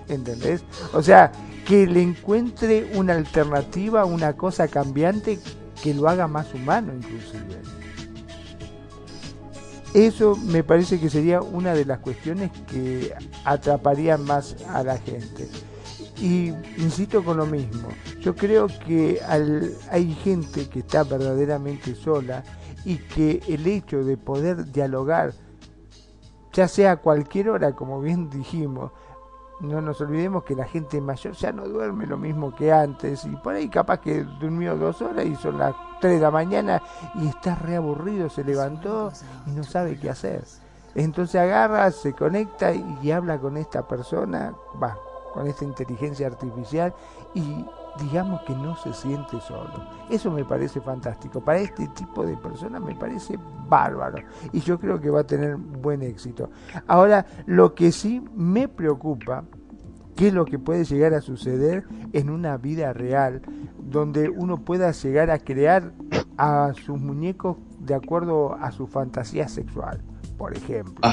¿Entendés? O sea, que le encuentre una alternativa, una cosa cambiante que lo haga más humano inclusive. Eso me parece que sería una de las cuestiones que atraparía más a la gente. Y insisto con lo mismo, yo creo que hay gente que está verdaderamente sola y que el hecho de poder dialogar, ya sea cualquier hora, como bien dijimos, no nos olvidemos que la gente mayor ya no duerme lo mismo que antes y por ahí capaz que durmió dos horas y son las tres de la mañana y está reaburrido, se levantó y no sabe qué hacer. Entonces agarra, se conecta y habla con esta persona, va, con esta inteligencia artificial y digamos que no se siente solo. Eso me parece fantástico. Para este tipo de personas me parece bárbaro. Y yo creo que va a tener buen éxito. Ahora, lo que sí me preocupa, qué es lo que puede llegar a suceder en una vida real, donde uno pueda llegar a crear a sus muñecos de acuerdo a su fantasía sexual, por ejemplo.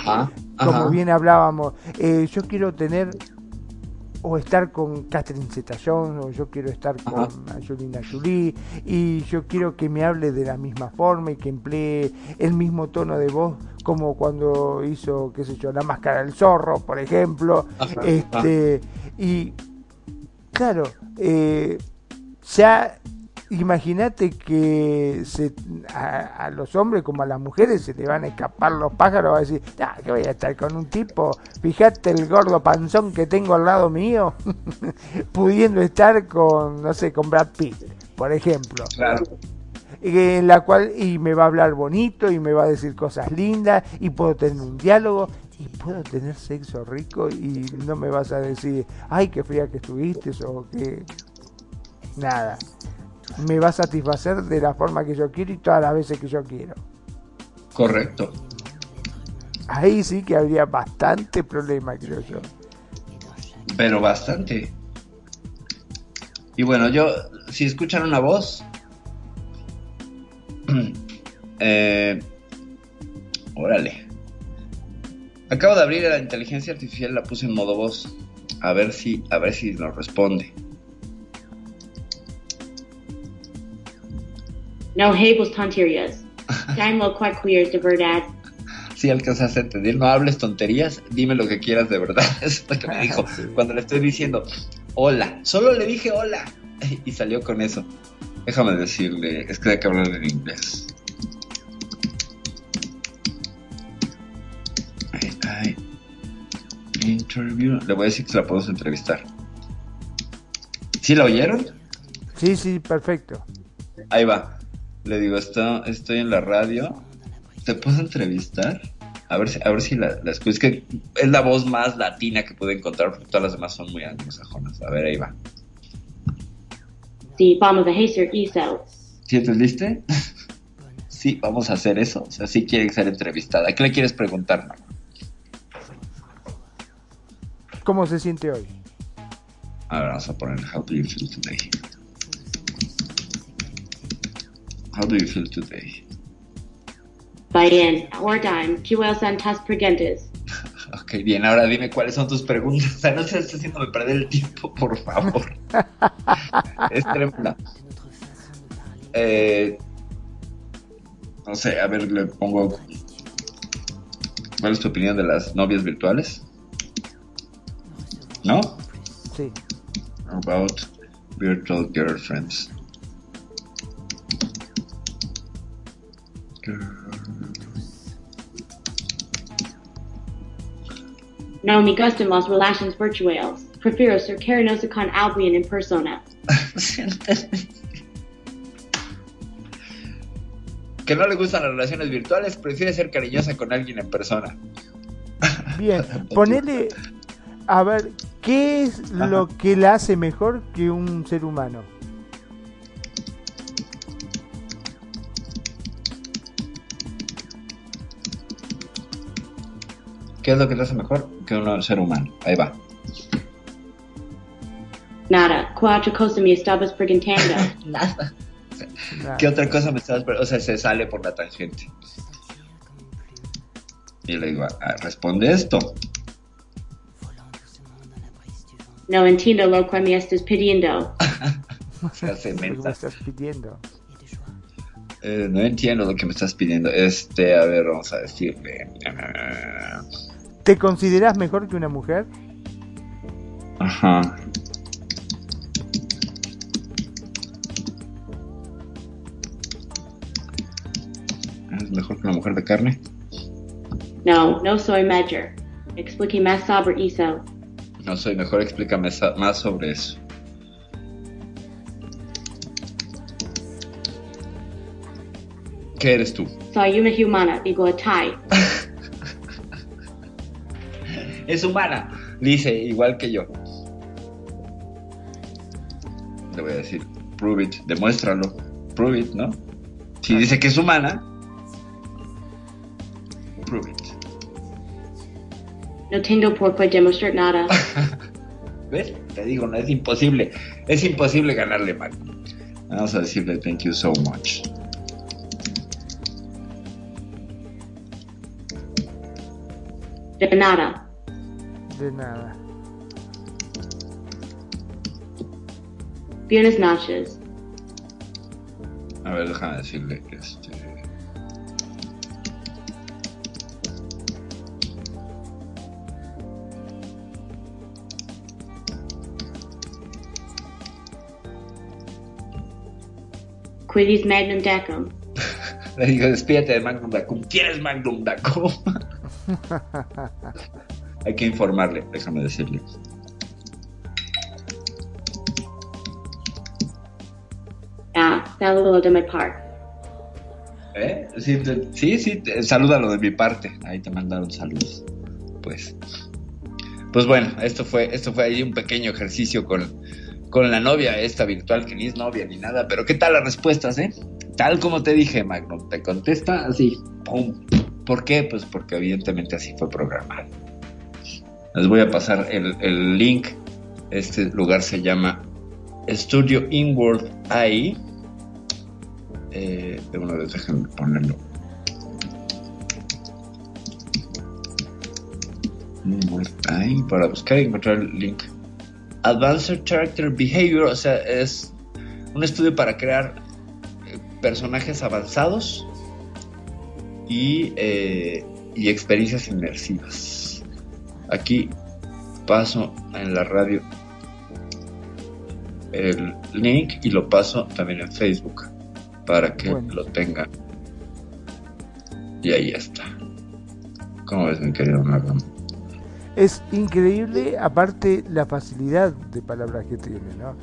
Como bien hablábamos, eh, yo quiero tener o estar con Catherine Zeta-Jones, o yo quiero estar con Angelina Jolie, y yo quiero que me hable de la misma forma y que emplee el mismo tono de voz como cuando hizo, qué sé yo, la máscara del zorro, por ejemplo. este Y claro, eh, ya imagínate que se, a, los hombres como a las mujeres se le van a escapar los pájaros, va a decir, ah, que voy a estar con un tipo, fíjate el gordo panzón que tengo al lado mío, pudiendo estar con, no sé, con Brad Pitt, por ejemplo. Claro. En la cual, y me va a hablar bonito, y me va a decir cosas lindas, y puedo tener un diálogo, y puedo tener sexo rico, y no me vas a decir, ay, qué fría que estuviste, o que... Nada me va a satisfacer de la forma que yo quiero y todas las veces que yo quiero. Correcto. Ahí sí que habría bastante problema, creo yo. Pero bastante. Y bueno, yo, si escuchan una voz, eh, órale. Acabo de abrir la inteligencia artificial, la puse en modo voz. A ver si, a ver si nos responde. No hables tonterías. Dime quite queer de verdad. Si alcanzas a entender, no hables tonterías, dime lo que quieras de verdad. Es lo que me dijo cuando le estoy diciendo hola. Solo le dije hola y salió con eso. Déjame decirle, es que hay que hablar en inglés. Interview. Le voy a decir que se la podemos entrevistar. ¿Sí la oyeron? Sí, sí, perfecto. Ahí va. Le digo, estoy en la radio. ¿Te puedo entrevistar? A ver si, a ver si la, la escucho. Es que es la voz más latina que pude encontrar porque todas las demás son muy anglosajonas. A ver, ahí va. Sí, vamos a hacer eso. ¿Sí entendiste? sí, vamos a hacer eso. O sea, sí quiere ser entrevistada. ¿Qué le quieres preguntar, ¿Cómo se siente hoy? A ver, vamos a poner How do you feel today? How do you feel today? Bien, time. QL test Pregentes. Ok, bien, ahora dime cuáles son tus preguntas. O sea, no estés haciéndome perder el tiempo, por favor. es tremenda. Eh, no sé, a ver, le pongo. ¿Cuál es tu opinión de las novias virtuales? ¿No? Sí. About virtual girlfriends. No me gustan las relaciones virtuales. Prefiero ser cariñoso con alguien en persona. que no le gustan las relaciones virtuales, prefiere ser cariñosa con alguien en persona. Bien, ponele a ver, ¿qué es lo que la hace mejor que un ser humano? ¿Qué es lo que te hace mejor que un ser humano? Ahí va. Nada. ¿Qué otra cosa me estabas preguntando? Nada. ¿Qué otra cosa me estabas preguntando? O sea, se sale por la tangente. Y le digo, ah, responde esto. No entiendo lo que me estás pidiendo. Se hace me estás pidiendo. Eh, no entiendo lo que me estás pidiendo. Este, a ver, vamos a decirle. Ah, ¿Te consideras mejor que una mujer? Ajá. ¿Es mejor que una mujer de carne? No, no soy mayor. Explique más sobre eso. No soy mejor, explícame más sobre eso. ¿Qué eres tú? Soy una humana, digo Thai. Es humana, dice, igual que yo. Le voy a decir, prove it, demuéstralo. Prove it, ¿no? Si dice que es humana, prove it. No tengo por qué demostrar nada. ¿Ves? Te digo, no es imposible. Es imposible ganarle mal. Vamos a decirle thank you so much. De nada. De nada. Buenas noches. A ver, déjame decirle este. Quidis magnum decum. Le digo, despídete de Magnum Dacum. ¿Quién es Magnum Dacum? Hay que informarle, déjame decirle. Ah, saludo de mi parte. ¿Eh? Sí, te- sí, sí, te- salúdalo de mi parte. Ahí te mandaron saludos. Pues. Pues bueno, esto fue, esto fue ahí un pequeño ejercicio con, con la novia esta virtual, que ni es novia ni nada, pero ¿qué tal las respuestas, eh? Tal como te dije, Magnum, te contesta así, pum. ¿Por qué? Pues porque evidentemente así fue programado. Les voy a pasar el, el link. Este lugar se llama Studio Inward AI. Eh, de una vez déjenme ponerlo. Inward AI para buscar y encontrar el link. Advanced Character Behavior, o sea, es un estudio para crear eh, personajes avanzados y, eh, y experiencias inmersivas. Aquí paso en la radio el link y lo paso también en Facebook para que Bueno. lo tengan. Y ahí está. ¿Cómo ves, mi querido Marlon? Es increíble, aparte, la facilidad de palabras que tiene, ¿no?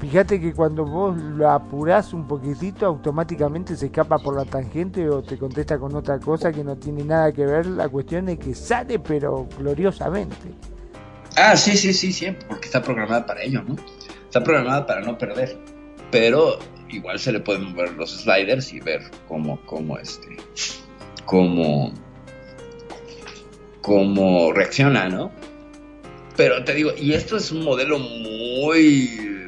Fíjate que cuando vos lo apurás un poquitito, automáticamente se escapa por la tangente o te contesta con otra cosa que no tiene nada que ver. La cuestión es que sale, pero gloriosamente. Ah, sí, sí, sí, siempre, porque está programada para ello, ¿no? Está programada para no perder. Pero igual se le pueden mover los sliders y ver cómo, cómo este, cómo, cómo reacciona, ¿no? Pero te digo, y esto es un modelo muy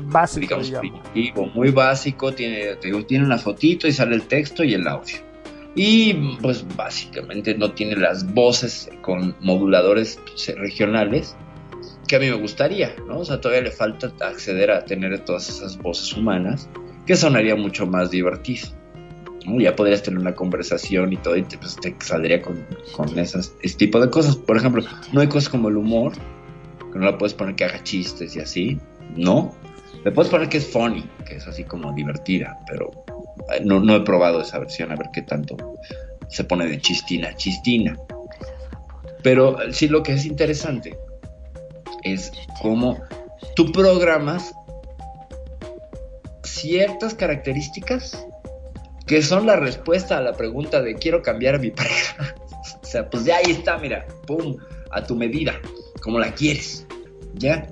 Básico, digamos, digamos. primitivo, muy básico, tiene, tiene una fotito y sale el texto y el audio. Y pues básicamente no tiene las voces con moduladores pues, regionales que a mí me gustaría, ¿no? O sea, todavía le falta acceder a tener todas esas voces humanas, que sonaría mucho más divertido. ¿no? Ya podrías tener una conversación y todo, y te, pues, te saldría con, con esas, ese tipo de cosas. Por ejemplo, no hay cosas como el humor, que no la puedes poner que haga chistes y así, no. Le puedes poner que es funny, que es así como divertida, pero eh, no, no he probado esa versión, a ver qué tanto se pone de chistina, chistina. Pero eh, sí lo que es interesante es cómo tú programas ciertas características que son la respuesta a la pregunta de quiero cambiar a mi pareja. o sea, pues ya ahí está, mira, pum, a tu medida, como la quieres. Ya,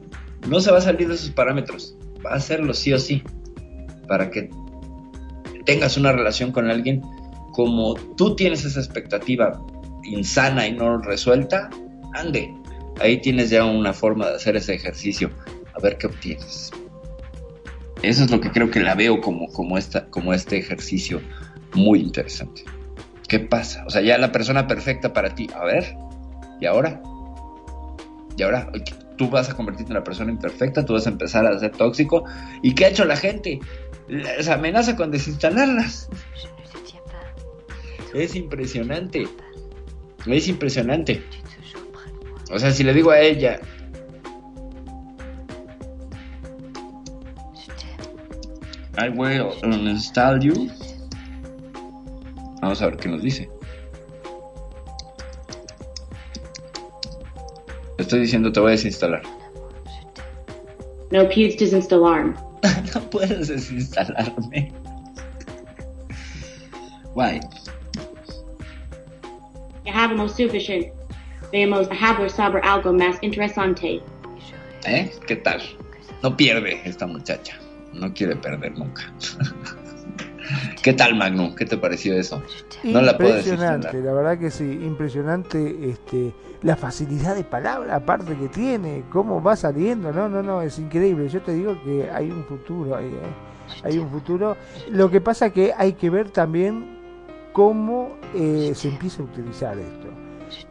no se va a salir de esos parámetros, hacerlo sí o sí, para que tengas una relación con alguien como tú tienes esa expectativa insana y no resuelta, ande, ahí tienes ya una forma de hacer ese ejercicio, a ver qué obtienes. Eso es lo que creo que la veo como, como, esta, como este ejercicio muy interesante. ¿Qué pasa? O sea, ya la persona perfecta para ti, a ver, ¿y ahora? ¿Y ahora? Tú vas a convertirte en la persona imperfecta, tú vas a empezar a ser tóxico. ¿Y qué ha hecho la gente? Les amenaza con desinstalarlas. Es impresionante. Es impresionante. O sea, si le digo a ella, I will uninstall you. Vamos a ver qué nos dice. Estoy diciendo te voy a desinstalar. No pudes desinstalarme. no puedes desinstalarme. Why? Habemos suficiente. Veamos hablar sobre algo más interesante. ¿Eh? ¿Qué tal? No pierde esta muchacha. No quiere perder nunca. ¿Qué tal, Magnum? ¿Qué te pareció eso? No la Impresionante, la verdad que sí, impresionante este, la facilidad de palabra aparte que tiene, cómo va saliendo, no, no, no, es increíble. Yo te digo que hay un futuro ahí, ¿eh? hay un futuro. Lo que pasa que hay que ver también cómo eh, se empieza a utilizar esto.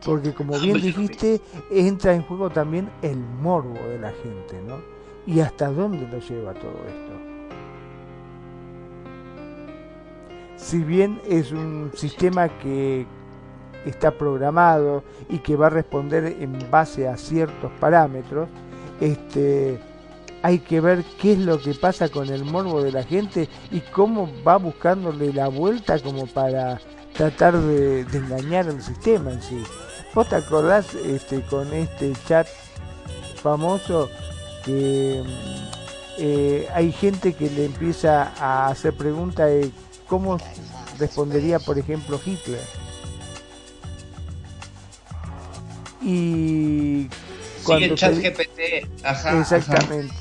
Porque como bien dijiste, entra en juego también el morbo de la gente, ¿no? Y hasta dónde lo lleva todo esto. Si bien es un sistema que está programado y que va a responder en base a ciertos parámetros, este, hay que ver qué es lo que pasa con el morbo de la gente y cómo va buscándole la vuelta como para tratar de, engañar al sistema en sí. ¿Vos te acordás este, con este chat famoso que eh, hay gente que le empieza a hacer preguntas cómo respondería, por ejemplo, Hitler? Y cuando chat GPT, exactamente.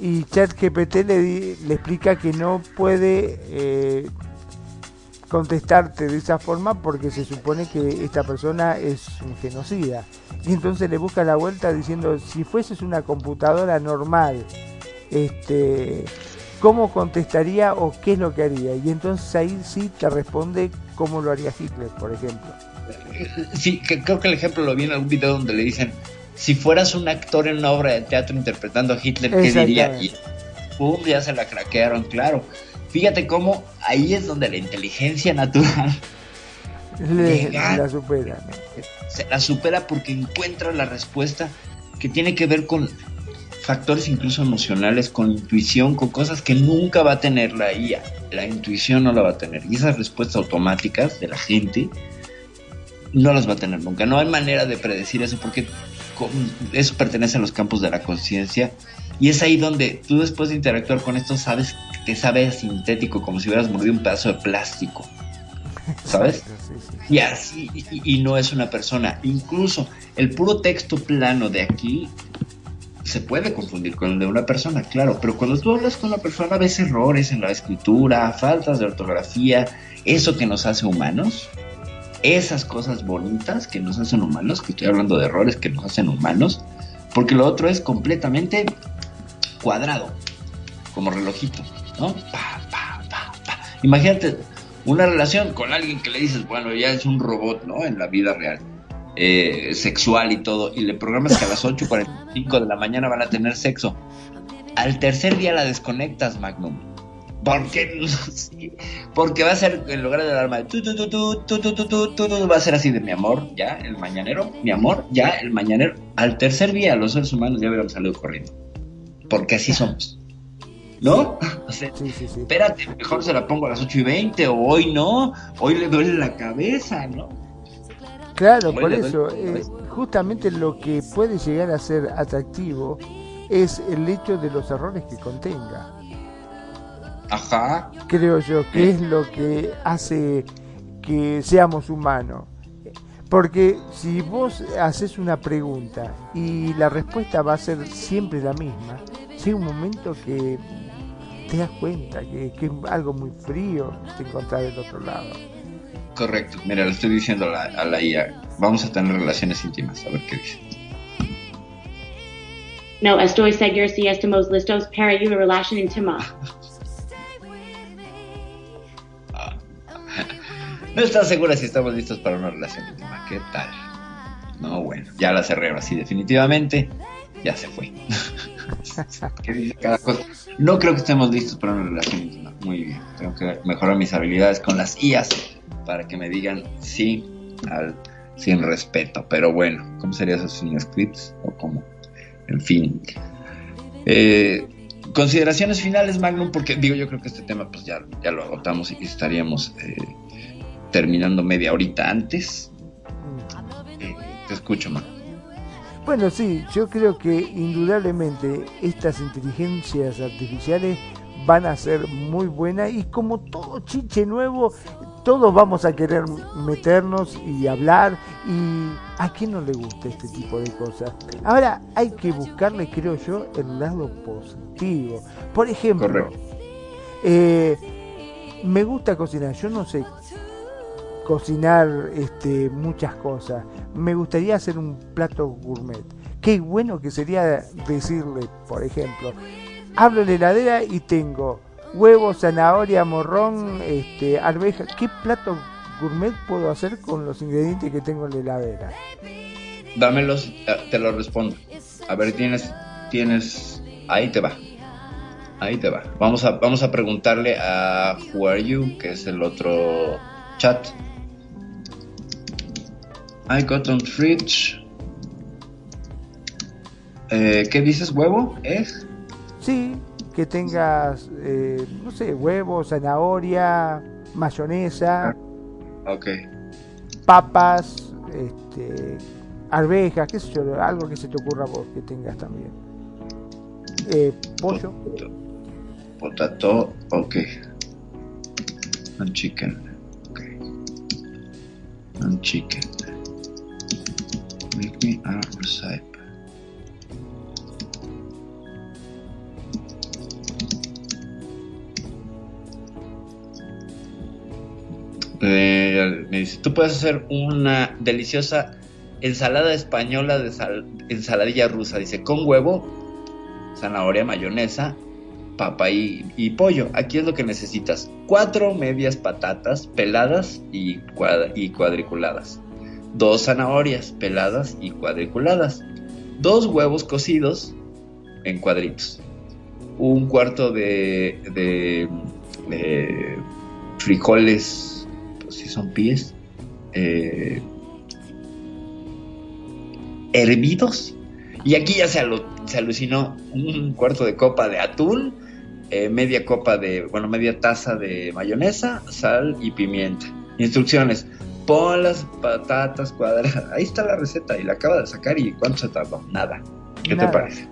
Y ChatGPT le, le explica que no puede eh, contestarte de esa forma porque se supone que esta persona es un genocida. Y entonces le busca la vuelta diciendo, si fueses una computadora normal, este, ¿cómo contestaría o qué es lo que haría? Y entonces ahí sí te responde cómo lo haría Hitler, por ejemplo. Sí, creo que el ejemplo lo vi en algún video donde le dicen, si fueras un actor en una obra de teatro interpretando a Hitler, ¿qué diría? Y pum, ya se la craquearon, claro. Fíjate cómo ahí es donde la inteligencia natural la supera. Se la supera porque encuentra la respuesta que tiene que ver con factores incluso emocionales, con intuición, con cosas que nunca va a tener la IA. La intuición no la va a tener. Y esas respuestas automáticas de la gente no las va a tener nunca. No hay manera de predecir eso porque eso pertenece a los campos de la conciencia y es ahí donde tú después de interactuar con esto sabes que sabe sintético, como si hubieras mordido un pedazo de plástico. ¿Sabes? Y así, y, no es una persona. Incluso el puro texto plano de aquí se puede confundir con el de una persona, claro, pero cuando tú hablas con una persona ves errores en la escritura, faltas de ortografía, eso que nos hace humanos, esas cosas bonitas que nos hacen humanos, que estoy hablando de errores que nos hacen humanos, porque lo otro es completamente cuadrado, como relojito, ¿no? Imagínate una relación con alguien que le dices, bueno, ya es un robot, ¿no? En la vida real, eh, sexual y todo, y le programas que a las 8.45 de la mañana van a tener sexo. Al tercer día la desconectas, Magnum. ¿Por qué? Porque va a ser, en lugar de alarma, va a ser así de mi amor, ya, el mañanero, mi amor, ya, el mañanero. Al tercer día los seres humanos ya hubiéramos salido corriendo porque así somos. ¿No? espérate, mejor se la pongo a las 8 y 20, o hoy no, hoy le duele la cabeza, ¿no? Claro, por eso, eh, justamente lo que puede llegar a ser atractivo es el hecho de los errores que contenga. Ajá. Creo yo que es lo que hace que seamos humanos. Porque si vos haces una pregunta y la respuesta va a ser siempre la misma, llega un momento que te das cuenta que, es algo muy frío te encontrar del otro lado. Correcto, mira, lo estoy diciendo a la, IA. Vamos a tener relaciones íntimas, a ver qué dice. No, estoy seguro si estamos listos para una relación íntima. No estás segura si estamos listos para una relación íntima. ¿Qué tal? No, bueno, ya la cerré así definitivamente. ya se fue. ¿Qué dice cada cosa? No creo que estemos listos para una relación Muy bien. Tengo que mejorar mis habilidades con las IAS para que me digan sí al sin respeto. Pero bueno, ¿cómo sería eso sin scripts? O cómo? En fin. Eh, consideraciones finales, Magnum, porque digo, yo creo que este tema pues ya, ya lo agotamos y estaríamos eh, terminando media horita antes. Eh, te escucho, Magnum. Bueno, sí, yo creo que indudablemente estas inteligencias artificiales van a ser muy buenas y como todo chiche nuevo, todos vamos a querer meternos y hablar y a quién no le gusta este tipo de cosas. Ahora hay que buscarle, creo yo, el lado positivo. Por ejemplo, eh, me gusta cocinar, yo no sé cocinar este, muchas cosas. Me gustaría hacer un plato gourmet. Qué bueno que sería decirle, por ejemplo, abro la heladera y tengo huevos, zanahoria, morrón, este, arveja. ¿Qué plato gourmet puedo hacer con los ingredientes que tengo en la heladera? Dámelos, eh, te lo respondo. A ver, tienes, tienes, ahí te va. Ahí te va. Vamos a, vamos a preguntarle a Who Are You, que es el otro chat. I got on fridge. Eh, ¿Qué dices, huevo? ¿Es? Sí, que tengas, eh, no sé, huevo, zanahoria, mayonesa. Ah. Papas, este, arvejas, qué sé yo, algo que se te ocurra vos que tengas también. Eh, pollo. Potato, ok. And chicken. Ok. And chicken. Make me a recipe. Eh, me dice, tú puedes hacer una deliciosa ensalada española de ensaladilla rusa. Dice, con huevo, zanahoria, mayonesa, papa y, pollo. Aquí es lo que necesitas. Cuatro medias patatas peladas y, y cuadriculadas. Dos zanahorias peladas y cuadriculadas. Dos huevos cocidos en cuadritos. Un cuarto de, de, de frijoles si son pies, eh, hervidos. Y aquí ya se, alucinó un cuarto de copa de atún, eh, media copa de, bueno, media taza de mayonesa, sal y pimienta. Instrucciones. Pon las patatas cuadradas. Ahí está la receta y la acaba de sacar. ¿Y cuánto se tardó? Nada. ¿Qué te parece?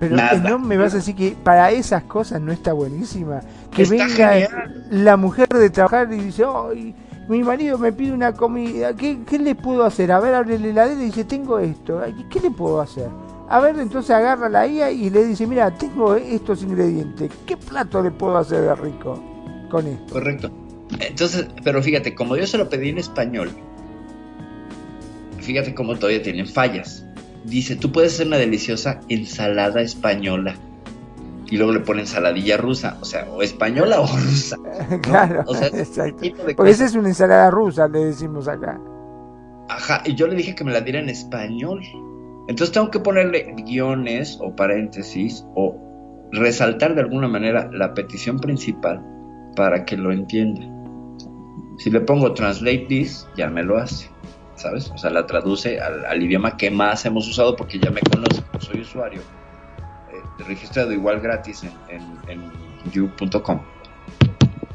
Pero no me vas a decir que para esas cosas no está buenísima. Que venga la mujer de trabajar y dice, ¡ay! Mi marido me pide una comida, ¿qué, le puedo hacer? A ver, abre la heladera y dice, tengo esto, ¿qué le puedo hacer? A ver, entonces agarra la IA y le dice, mira, tengo estos ingredientes, ¿qué plato le puedo hacer de rico con esto? Correcto. Entonces, pero fíjate, como yo se lo pedí en español, fíjate cómo todavía tienen fallas. Dice, tú puedes hacer una deliciosa ensalada española y luego le ponen ensaladilla rusa, o sea, o española o rusa. Claro, o sea, exacto. Porque esa es una ensalada rusa, le decimos acá. Ajá, y yo le dije que me la diera en español. Entonces tengo que ponerle guiones o paréntesis o resaltar de alguna manera la petición principal para que lo entienda. Si le pongo translate this, ya me lo hace, ¿sabes? O sea, la traduce al, al idioma que más hemos usado porque ya me conoce, soy usuario registrado igual gratis en, en, you.com,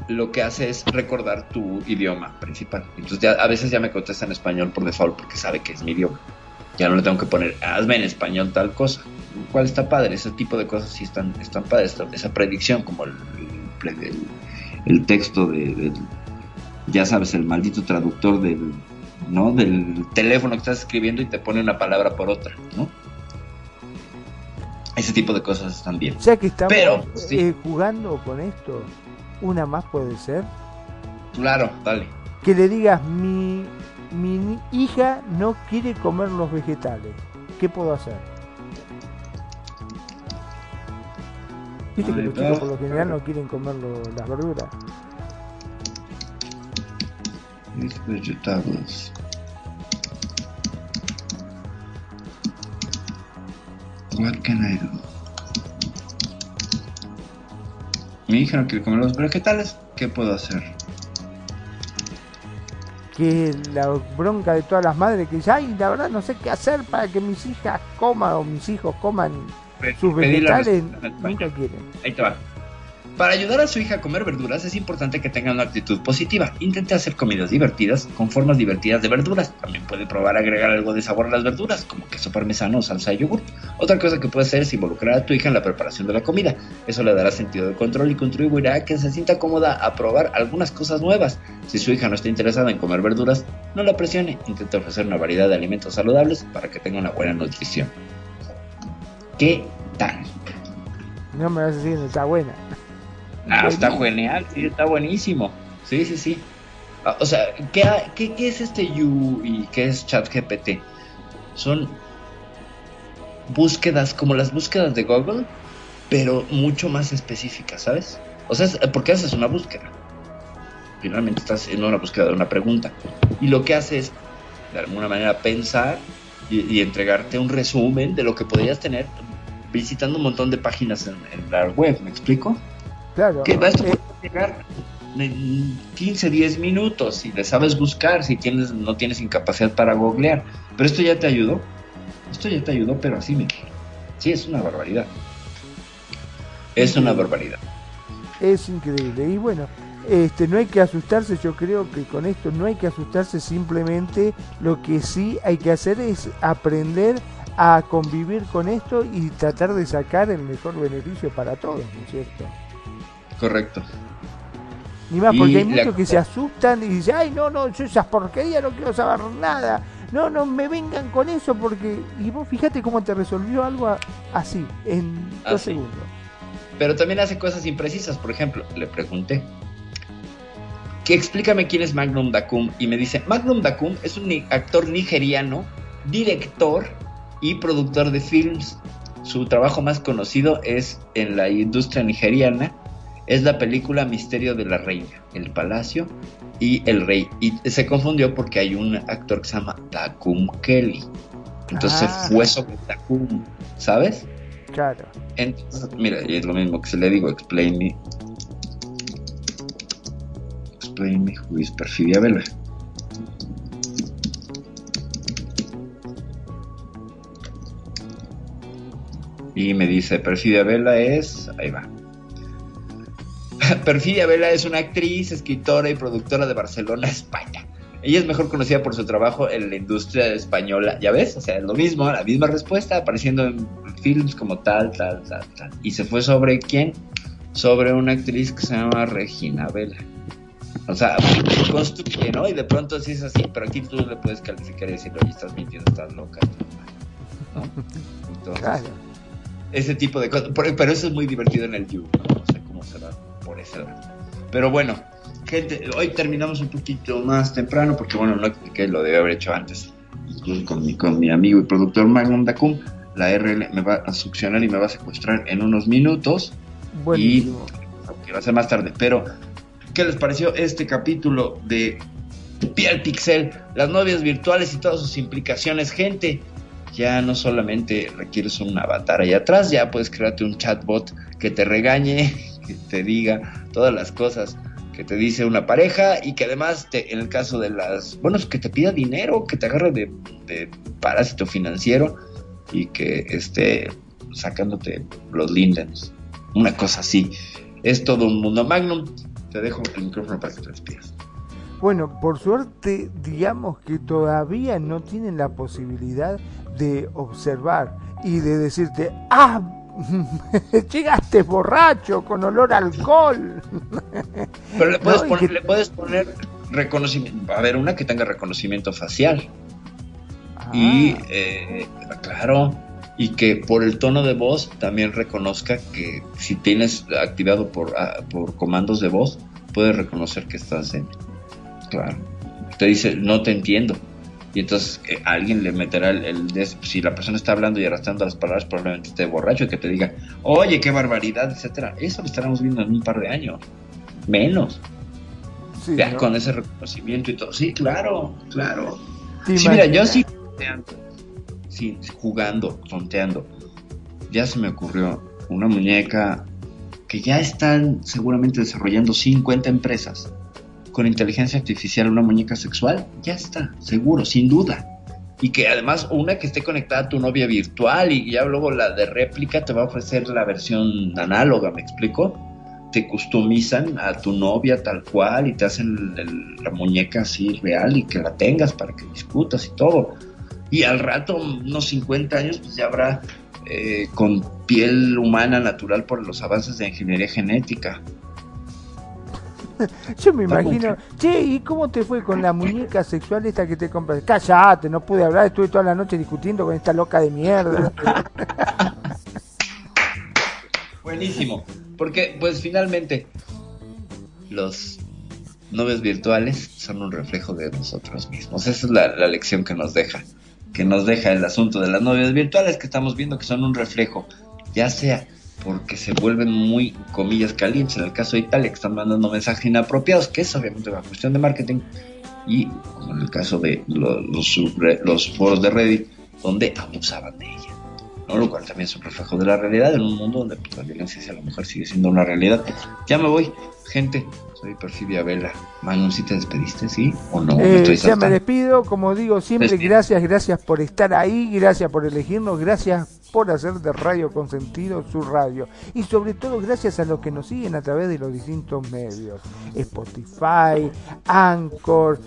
lo que hace es recordar tu idioma principal. Entonces ya, a veces ya me contesta en español por default porque sabe que es mi idioma. Ya no le tengo que poner, hazme en español tal cosa. ¿Cuál está padre? Ese tipo de cosas sí están, están padres. Esa predicción, como el, texto de, ya sabes, el maldito traductor del, ¿no? del teléfono que estás escribiendo y te pone una palabra por otra, ¿no? Ese tipo de cosas están bien. Ya que estamos eh, jugando con esto, una más puede ser. Claro, dale. Que le digas, mi, mi hija no quiere comer los vegetales. ¿Qué puedo hacer? Viste que los chicos por lo general no quieren comer las verduras. What can I do? Mi hija no quiere comer los vegetales. ¿Qué puedo hacer? Que la bronca de todas las madres que dicen, ay, la verdad no sé qué hacer para que mis hijas coman o mis hijos coman sus Pedí la vegetales, nunca quieren. Ahí te va. Para ayudar a su hija a comer verduras es importante que tenga una actitud positiva. Intente hacer comidas divertidas con formas divertidas de verduras. También puede probar agregar algo de sabor a las verduras, como queso parmesano o salsa de yogur. Otra cosa que puede hacer es involucrar a tu hija en la preparación de la comida. Eso le dará sentido de control y contribuirá a que se sienta cómoda a probar algunas cosas nuevas. Si su hija no está interesada en comer verduras, no la presione. Intente ofrecer una variedad de alimentos saludables para que tenga una buena nutrición. ¿Qué tal? No me vas a decir, está buena. Ah, está genial, sí, está buenísimo. Sí, sí, sí. Ah, O sea, ¿qué, ha- qué, qué es este You y qué es ChatGPT? Son búsquedas como las búsquedas de Google, pero mucho más específicas, ¿sabes? O sea, es- porque haces una búsqueda. Finalmente estás haciendo una búsqueda de una pregunta. Y lo que hace es, de alguna manera, pensar y, y entregarte un resumen de lo que podrías tener visitando un montón de páginas en, en la web, ¿me explico? Claro. Que esto eh, puede llegar en 15, 10 minutos si le sabes buscar, si tienes, no tienes incapacidad para googlear. Pero esto ya te ayudó. Esto ya te ayudó, pero así me. Sí, es una barbaridad. Es una barbaridad. es increíble. Y bueno, este, no hay que asustarse, yo creo que con esto no hay que asustarse, simplemente lo que sí hay que hacer es aprender a convivir con esto y tratar de sacar el mejor beneficio para todos, ¿no es cierto? Correcto. Ni más, Y porque hay la- muchos que se asustan y dicen, ay, no, no, yo esas porquerías no quiero saber nada. No, no me vengan con eso porque... Y vos fíjate cómo te resolvió algo así, en dos segundos. Pero también hace cosas imprecisas. Por ejemplo, le pregunté. Que explícame quién es Magnum Dacum. Y me dice, Magnum Dacum es un actor nigeriano, director y productor de films. Su trabajo más conocido es en la industria nigeriana. Es la película Misterio de la Reina, El Palacio y El Rey. Y se confundió porque hay un actor que se llama Dacum Kelly. Entonces Ah. fue sobre Dacum, ¿sabes? Claro. Entonces, mira, y es lo mismo que se le digo, explain me. Explain me who is Perfidia Vela. Y me dice, Perfidia Vela es... Ahí va. Perfidia Vela es una actriz, escritora y productora de Barcelona, España. Ella es mejor conocida por su trabajo en la industria española, ¿ya ves? O sea, es lo mismo, la misma respuesta, apareciendo en films como tal, tal, tal, tal. Y se fue sobre quién? Sobre una actriz que se llama Regina Vela. O sea, construye, ¿no? Y de pronto sí es así, pero aquí tú le puedes calificar y decir, oye, estás mintiendo, estás loca. ¿no? Entonces, Claro. ese tipo de cosas. Pero eso es muy divertido en el You. ¿no? No sé cómo se va Pero bueno, gente, hoy terminamos un poquito más temprano porque, bueno, no expliqué, lo debí haber hecho antes. Incluso con mi, con mi amigo y productor Magnum Dacum. La RL me va a succionar y me va a secuestrar en unos minutos. Buenísimo. Que va a ser más tarde. Pero, ¿qué les pareció este capítulo de Piel Pixel? Las novias virtuales y todas sus implicaciones, gente ya no solamente requieres un avatar ahí atrás, ya puedes crearte un chatbot que te regañe, que te diga todas las cosas que te dice una pareja y que además te, en el caso de las, bueno, que te pida dinero, que te agarre de, de parásito financiero y que esté sacándote los lindens, una cosa así. Es todo un mundo magnum. Te dejo el micrófono para que te despidas. Bueno, por suerte, digamos que todavía no tienen la posibilidad de observar y de decirte, ah, llegaste borracho con olor a alcohol. Pero le puedes, No, poner, que- le puedes poner reconocimiento, a ver, una que tenga reconocimiento facial. Y, Ah, eh, claro, y que por el tono de voz también reconozca que si tienes activado por, ah, por comandos de voz, puede reconocer que estás en. Claro. Te dice, no te entiendo. Y entonces eh, alguien le meterá el, el des- Si la persona está hablando y arrastrando las palabras, probablemente esté borracho y que te diga, oye, qué barbaridad, etcétera Eso lo estaremos viendo en un par de años. Menos. sí, Ya ¿no? con ese reconocimiento y todo. Sí, claro, claro. ¿Te Sí, mira, yo sí, sí, jugando, fronteando. ya se me ocurrió una muñeca que ya están seguramente desarrollando 50 empresas con inteligencia artificial, una muñeca sexual, ya está, seguro, sin duda. Y que además una que esté conectada a tu novia virtual y ya luego la de réplica te va a ofrecer la versión análoga, ¿me explico? Te customizan a tu novia tal cual y te hacen la muñeca así real y que la tengas para que discutas y todo. Y al rato, unos 50 años, pues ya habrá eh, con piel humana natural por los avances de ingeniería genética. Yo me imagino, che, ¿y cómo te fue con la muñeca sexual esta que te compras? Cállate, no pude hablar, estuve toda la noche discutiendo con esta loca de mierda. Buenísimo, porque pues finalmente los novios virtuales son un reflejo de nosotros mismos. Esa es la lección que nos deja que nos deja el asunto de las novias virtuales que estamos viendo que son un reflejo, ya sea porque se vuelven muy, comillas, calientes, en el caso de Italia, que están mandando mensajes inapropiados, que es obviamente una cuestión de marketing, y como en el caso de los, los, foros de Reddit, donde abusaban de ella. ¿no? Lo cual también es un reflejo de la realidad en un mundo donde pues, la violencia hacia la mujer sigue siendo una realidad. Ya me voy, gente. Soy Perfidia Vela. Manon, ¿si te despediste, sí o no? Eh, ya me despido, como digo siempre, gracias, gracias por estar ahí, gracias por elegirnos, gracias por hacer de Radio Consentido su radio. Y sobre todo gracias a los que nos siguen a través de los distintos medios. Spotify, Anchor,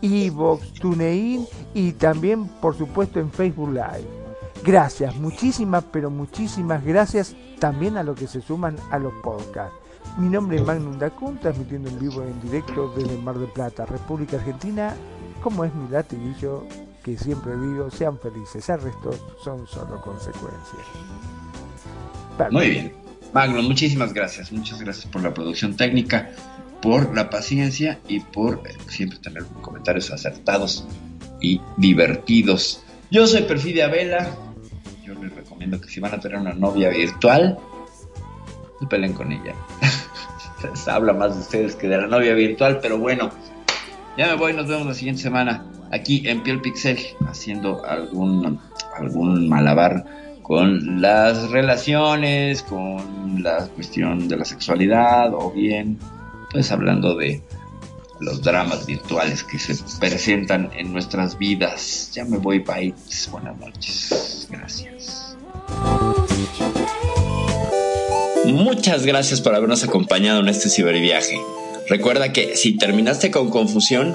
Evox, TuneIn y también, por supuesto, en Facebook Live. Gracias, muchísimas, pero muchísimas gracias también a los que se suman a los podcasts. Mi nombre es Magnum Dacun, transmitiendo en vivo en directo desde Mar del Plata, República Argentina. Como es mi latiguillo, que siempre digo, sean felices, el resto son solo consecuencias. Muy bien. Magnum, muchísimas gracias. Muchas gracias por la producción técnica, por la paciencia y por eh, siempre tener comentarios acertados y divertidos. Yo soy Perfidia Vela. Yo les recomiendo que si van a tener una novia virtual, no peleen con ella. Se habla más de ustedes que de la novia virtual, pero bueno, ya me voy, nos vemos la siguiente semana aquí en Piel Pixel, haciendo algún, algún malabar con las relaciones, con la cuestión de la sexualidad, o bien, pues hablando de los dramas virtuales que se presentan en nuestras vidas. Ya me voy, bye. Buenas noches. Gracias. Muchas gracias por habernos acompañado en este ciberviaje. Recuerda que si terminaste con confusión,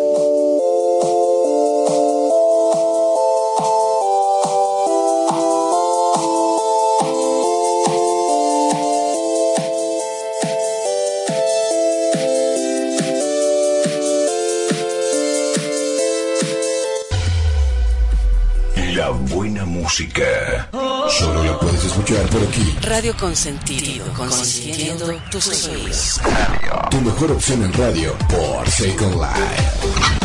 Música. Solo la puedes escuchar por aquí. Radio Consentido, consintiendo tus oídos. Tu mejor opción en radio por Second Life.